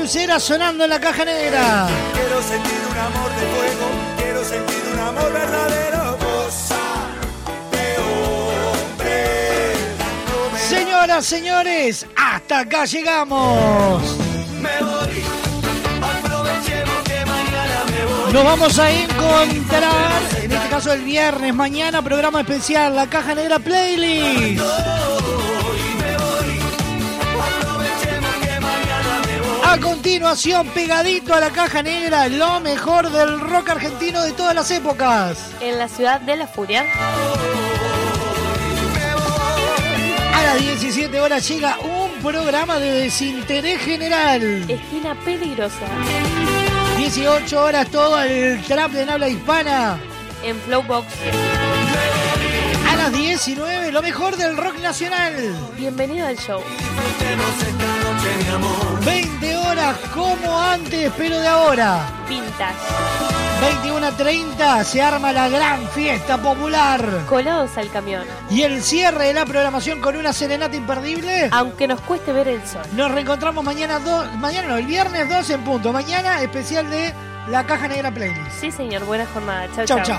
bluesera sonando en la caja negra. Quiero sentir un amor de fuego, quiero sentir un amor verdadero. Cosa de hombre. No Señoras, señores, hasta acá llegamos. Me voy. Nos vamos a encontrar, en este caso el viernes, mañana, programa especial, La Caja Negra Playlist. A continuación, pegadito a la caja negra, lo mejor del rock argentino de todas las épocas. En la ciudad de la furia. A las 17 horas llega un programa de desinterés general. Esquina peligrosa. 18 horas todo el trap en habla hispana. En Flowbox. A las 19, lo mejor del rock nacional. Bienvenido al show. 20 como antes, pero de ahora. Pintas. 21.30 se arma la gran fiesta popular. Colados al camión. Y el cierre de la programación con una serenata imperdible. Aunque nos cueste ver el sol. Nos reencontramos mañana, do- mañana no, el viernes 2 en punto. Mañana especial de la Caja Negra Playlist. Sí, señor. Buena jornada. Chau, Chau, chau. chau.